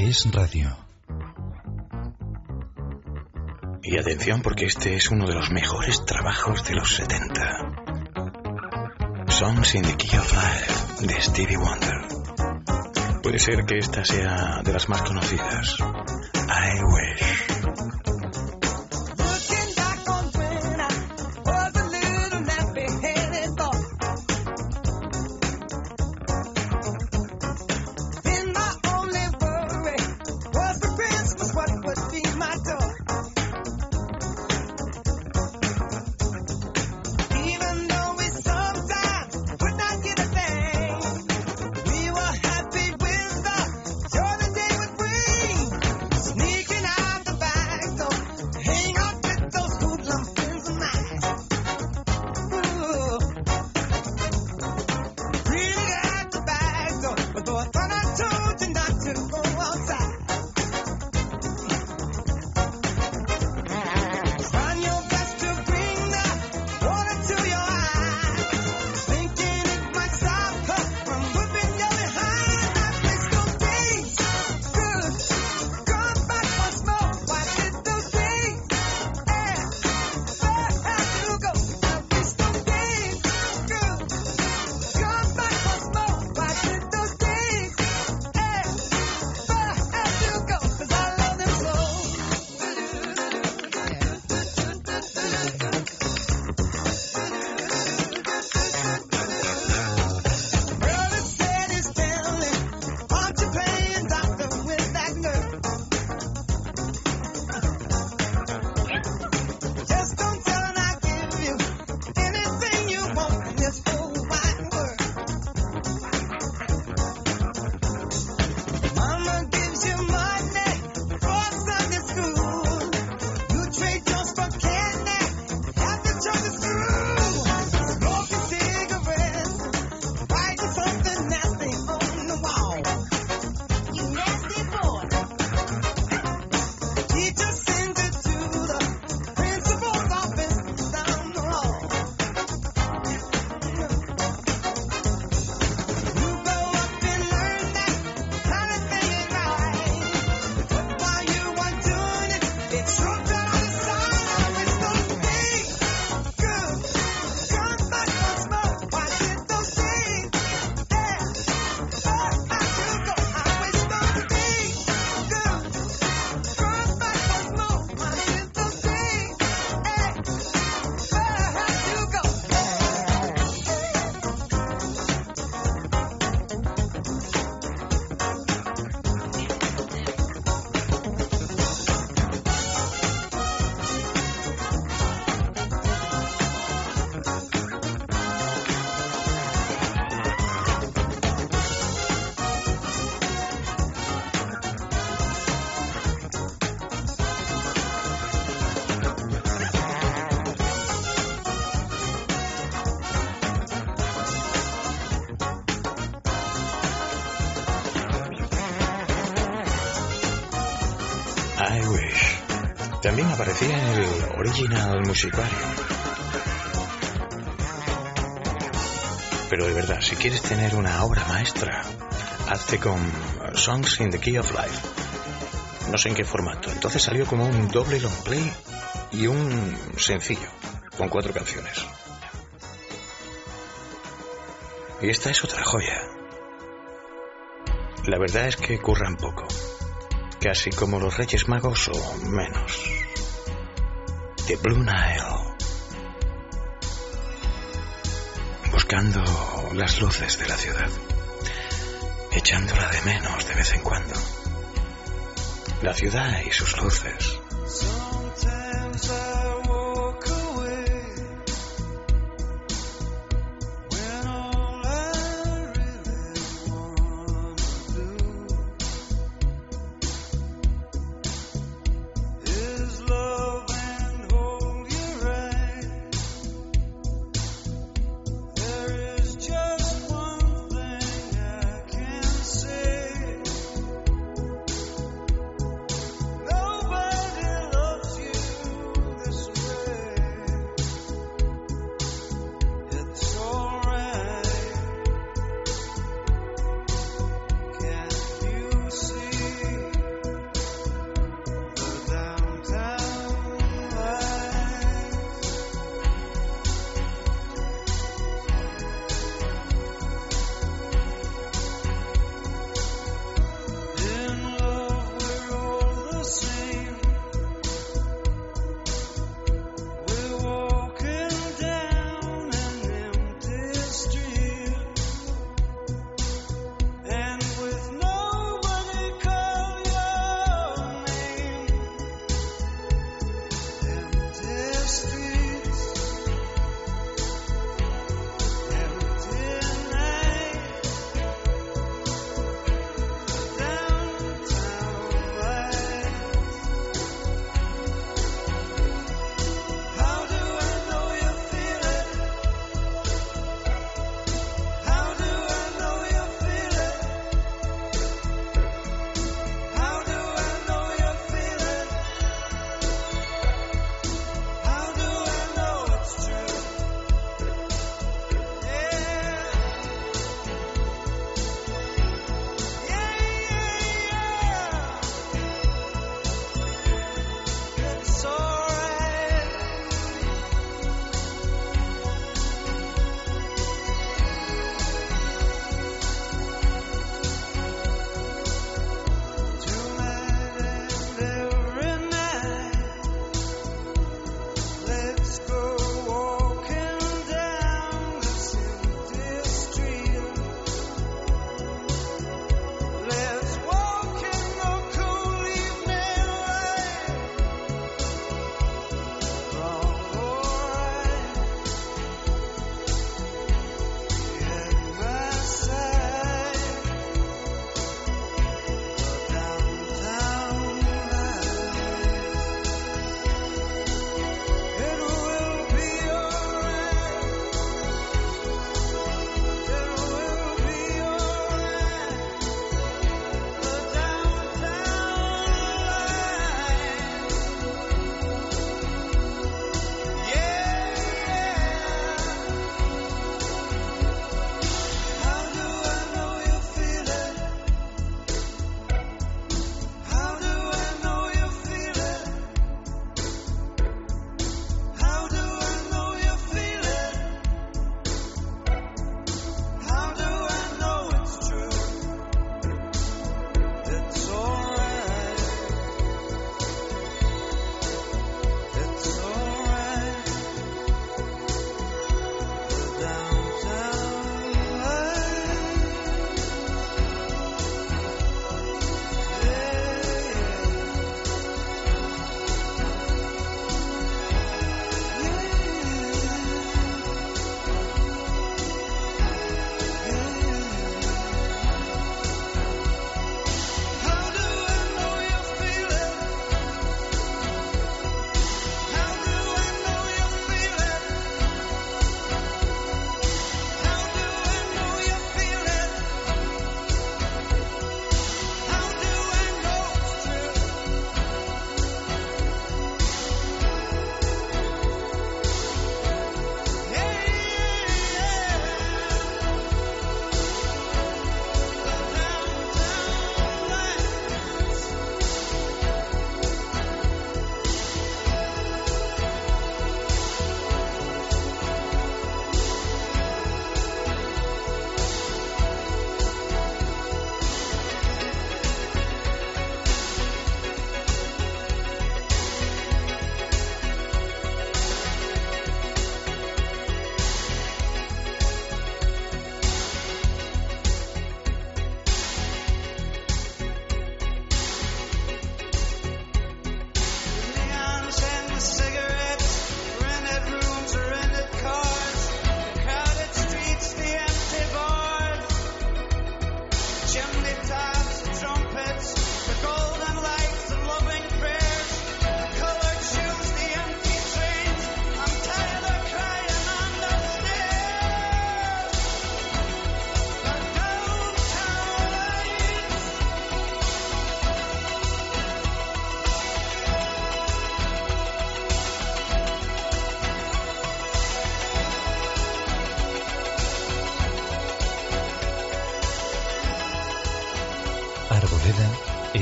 Es radio. Y atención porque este es uno de los mejores trabajos de los 70. Songs in the Key of Life de Stevie Wonder. Puede ser que esta sea de las más conocidas. También aparecía en el Original Musicarium. Pero de verdad, si quieres tener una obra maestra, hazte con Songs in the Key of Life. No sé en qué formato. Entonces salió como un doble long play y un sencillo, con cuatro canciones. Y esta es otra joya. La verdad es que curran poco. Casi como los Reyes Magos o menos. The Blue Nile. Buscando las luces de la ciudad. Echándola de menos de vez en cuando. La ciudad y sus luces.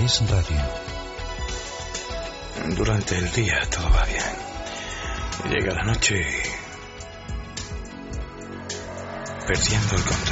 radio. Durante el día todo va bien. Llega la noche y... Perdiendo el control.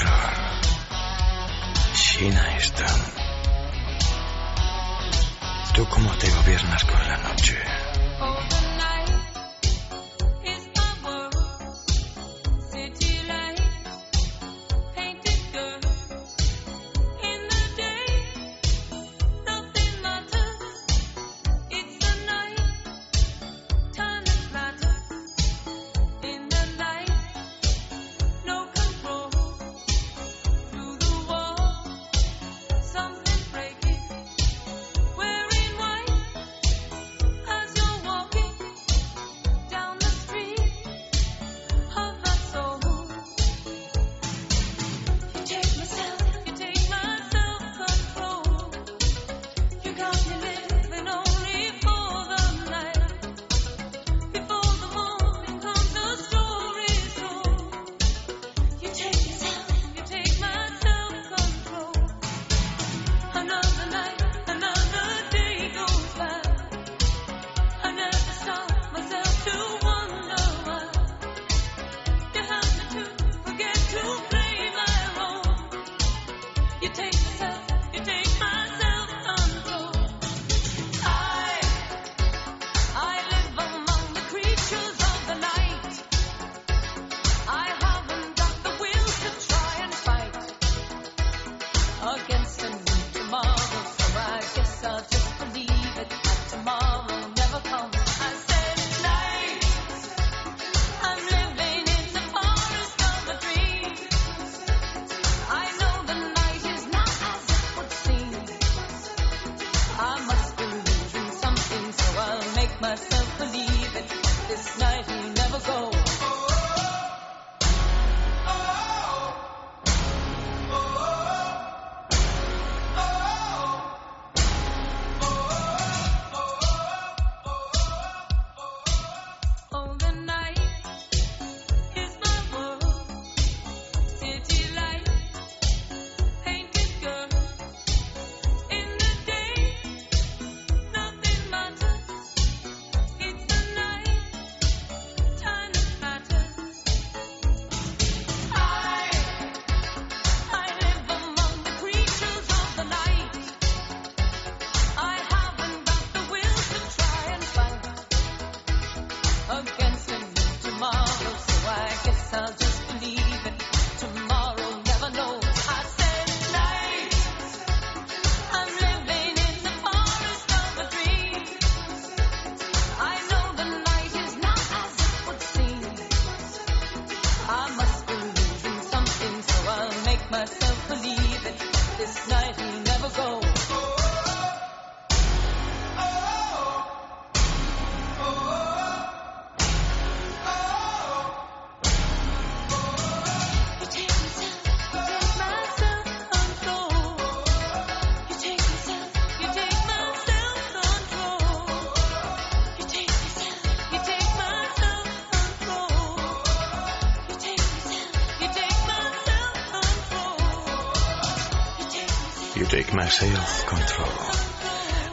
myself control.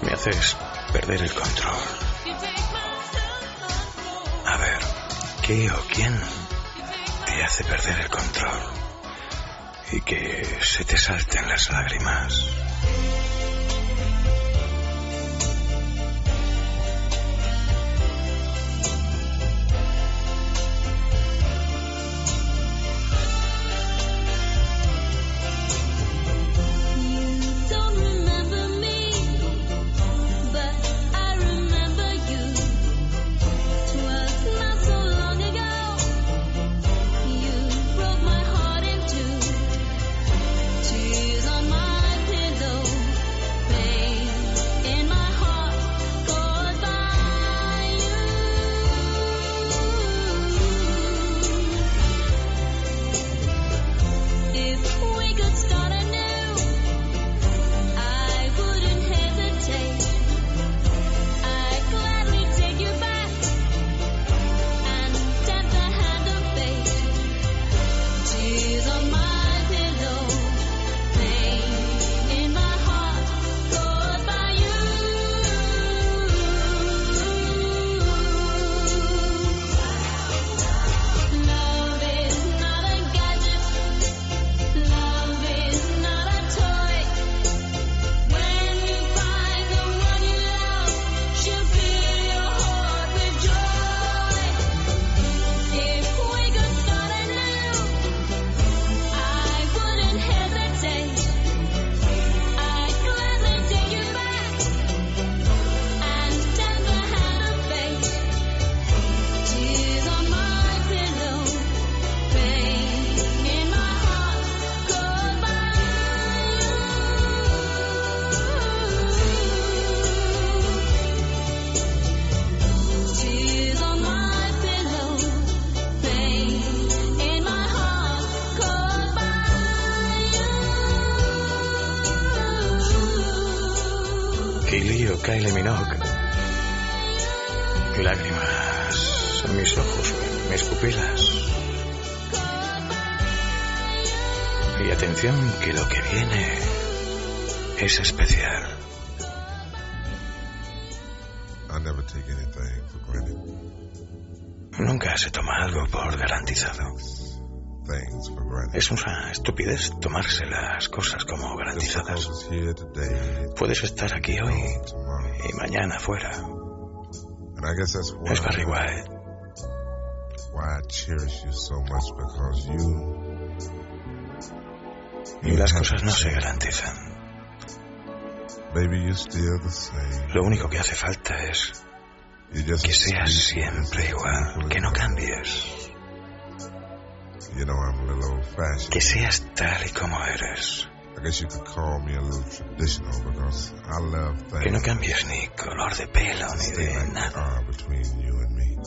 Me haces perder el control. A ver, ¿qué o quién te hace perder el control? Y que se te salten las lágrimas. Puedes estar aquí hoy y mañana fuera. And I guess that's why, Es Barry White. why I cherish you so much because you, Y las cosas no se garantizan. Lo único que hace falta es que as seas siempre igual, que no cambies, que seas tal y como eres, I guess you could call me a little traditional because I love things que no cambies ni color de pelo ni de like nada. are between you and me.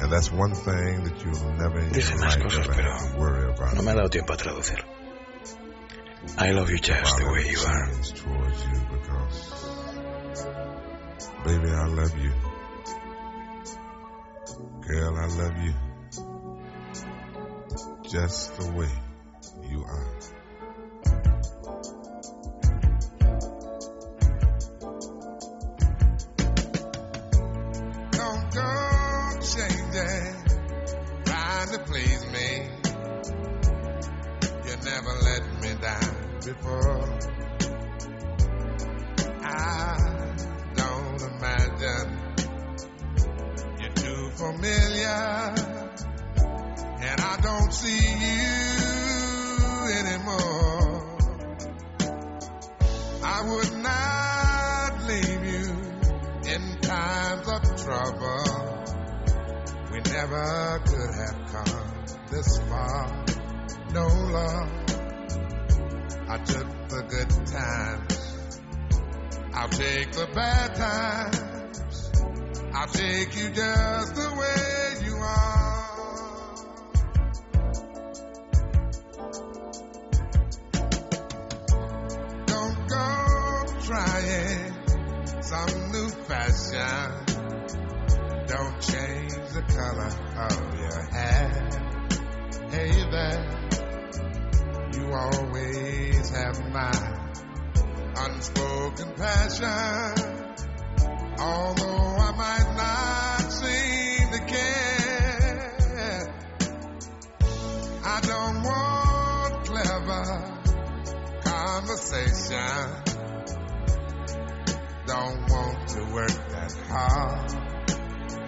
And that's one thing that you'll never Dice más cosas, pero worry about. no me ha dado tiempo a traducir. I love you just the way you are. Towards you because, baby, I love you. Girl, I love you. Just the way you are. To please me. You never let me down before. I don't imagine you're too familiar, and I don't see you anymore. I would not leave you in times of trouble. Never could have come this far. No love. I took the good times. I'll take the bad times. I'll take you just the way you are. Don't go trying some new fashion. Don't change the color of your hair. Hey there, you always have my unspoken passion. Although I might not seem to care, I don't want clever conversation. Don't want to work that hard.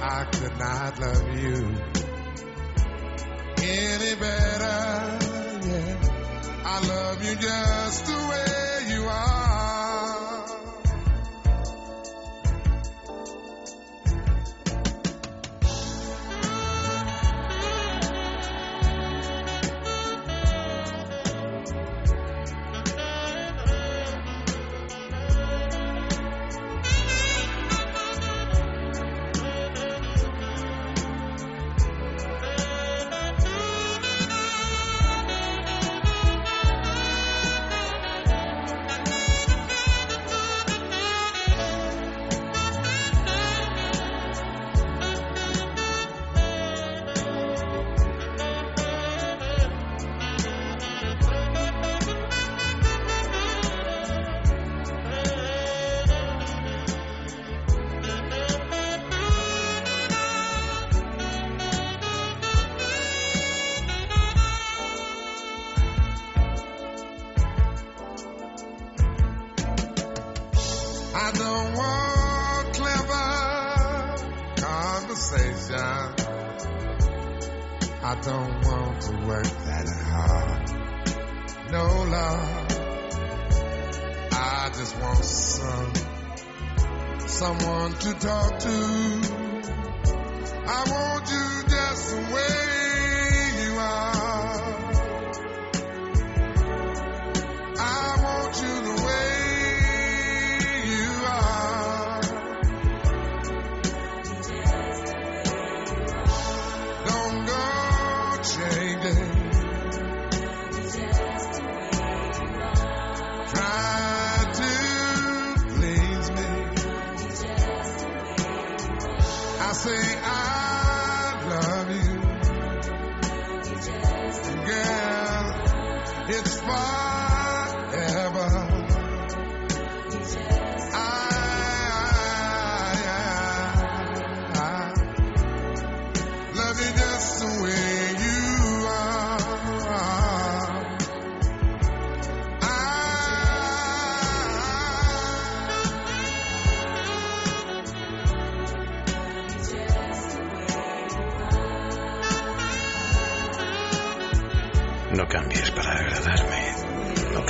I could not love you any better. Yeah, I love you just the way you are. Say I love you. Girl, it's forever.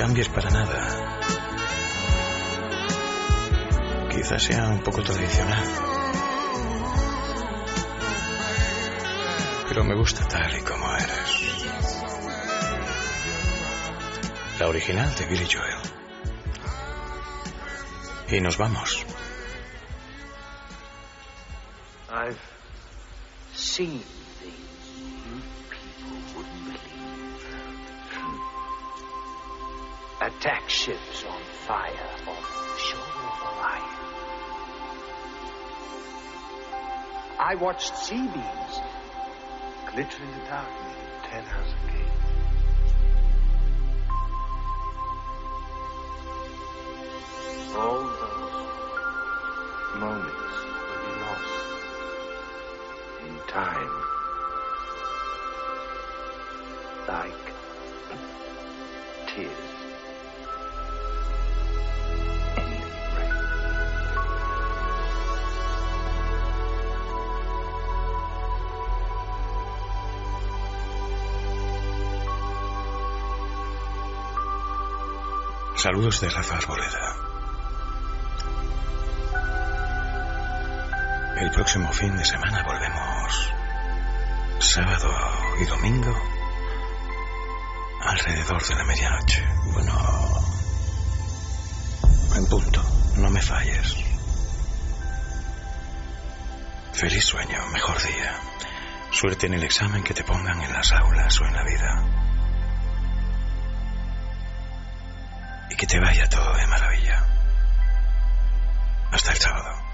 Cambies para nada. Quizás sea un poco tradicional. Pero me gusta tal y como eres. La original de Billy Joel. Y nos vamos. I've watched sea beams glitter in the darkness of Ten House Gate. All those moments will be lost in time. Like Saludos de Rafa Arboleda. El próximo fin de semana volvemos. Sábado y domingo. Alrededor de la medianoche. Bueno. En punto. No me falles. Feliz sueño, mejor día. Suerte en el examen que te pongan en las aulas o en la vida. Y que te vaya todo de maravilla. Hasta el sábado.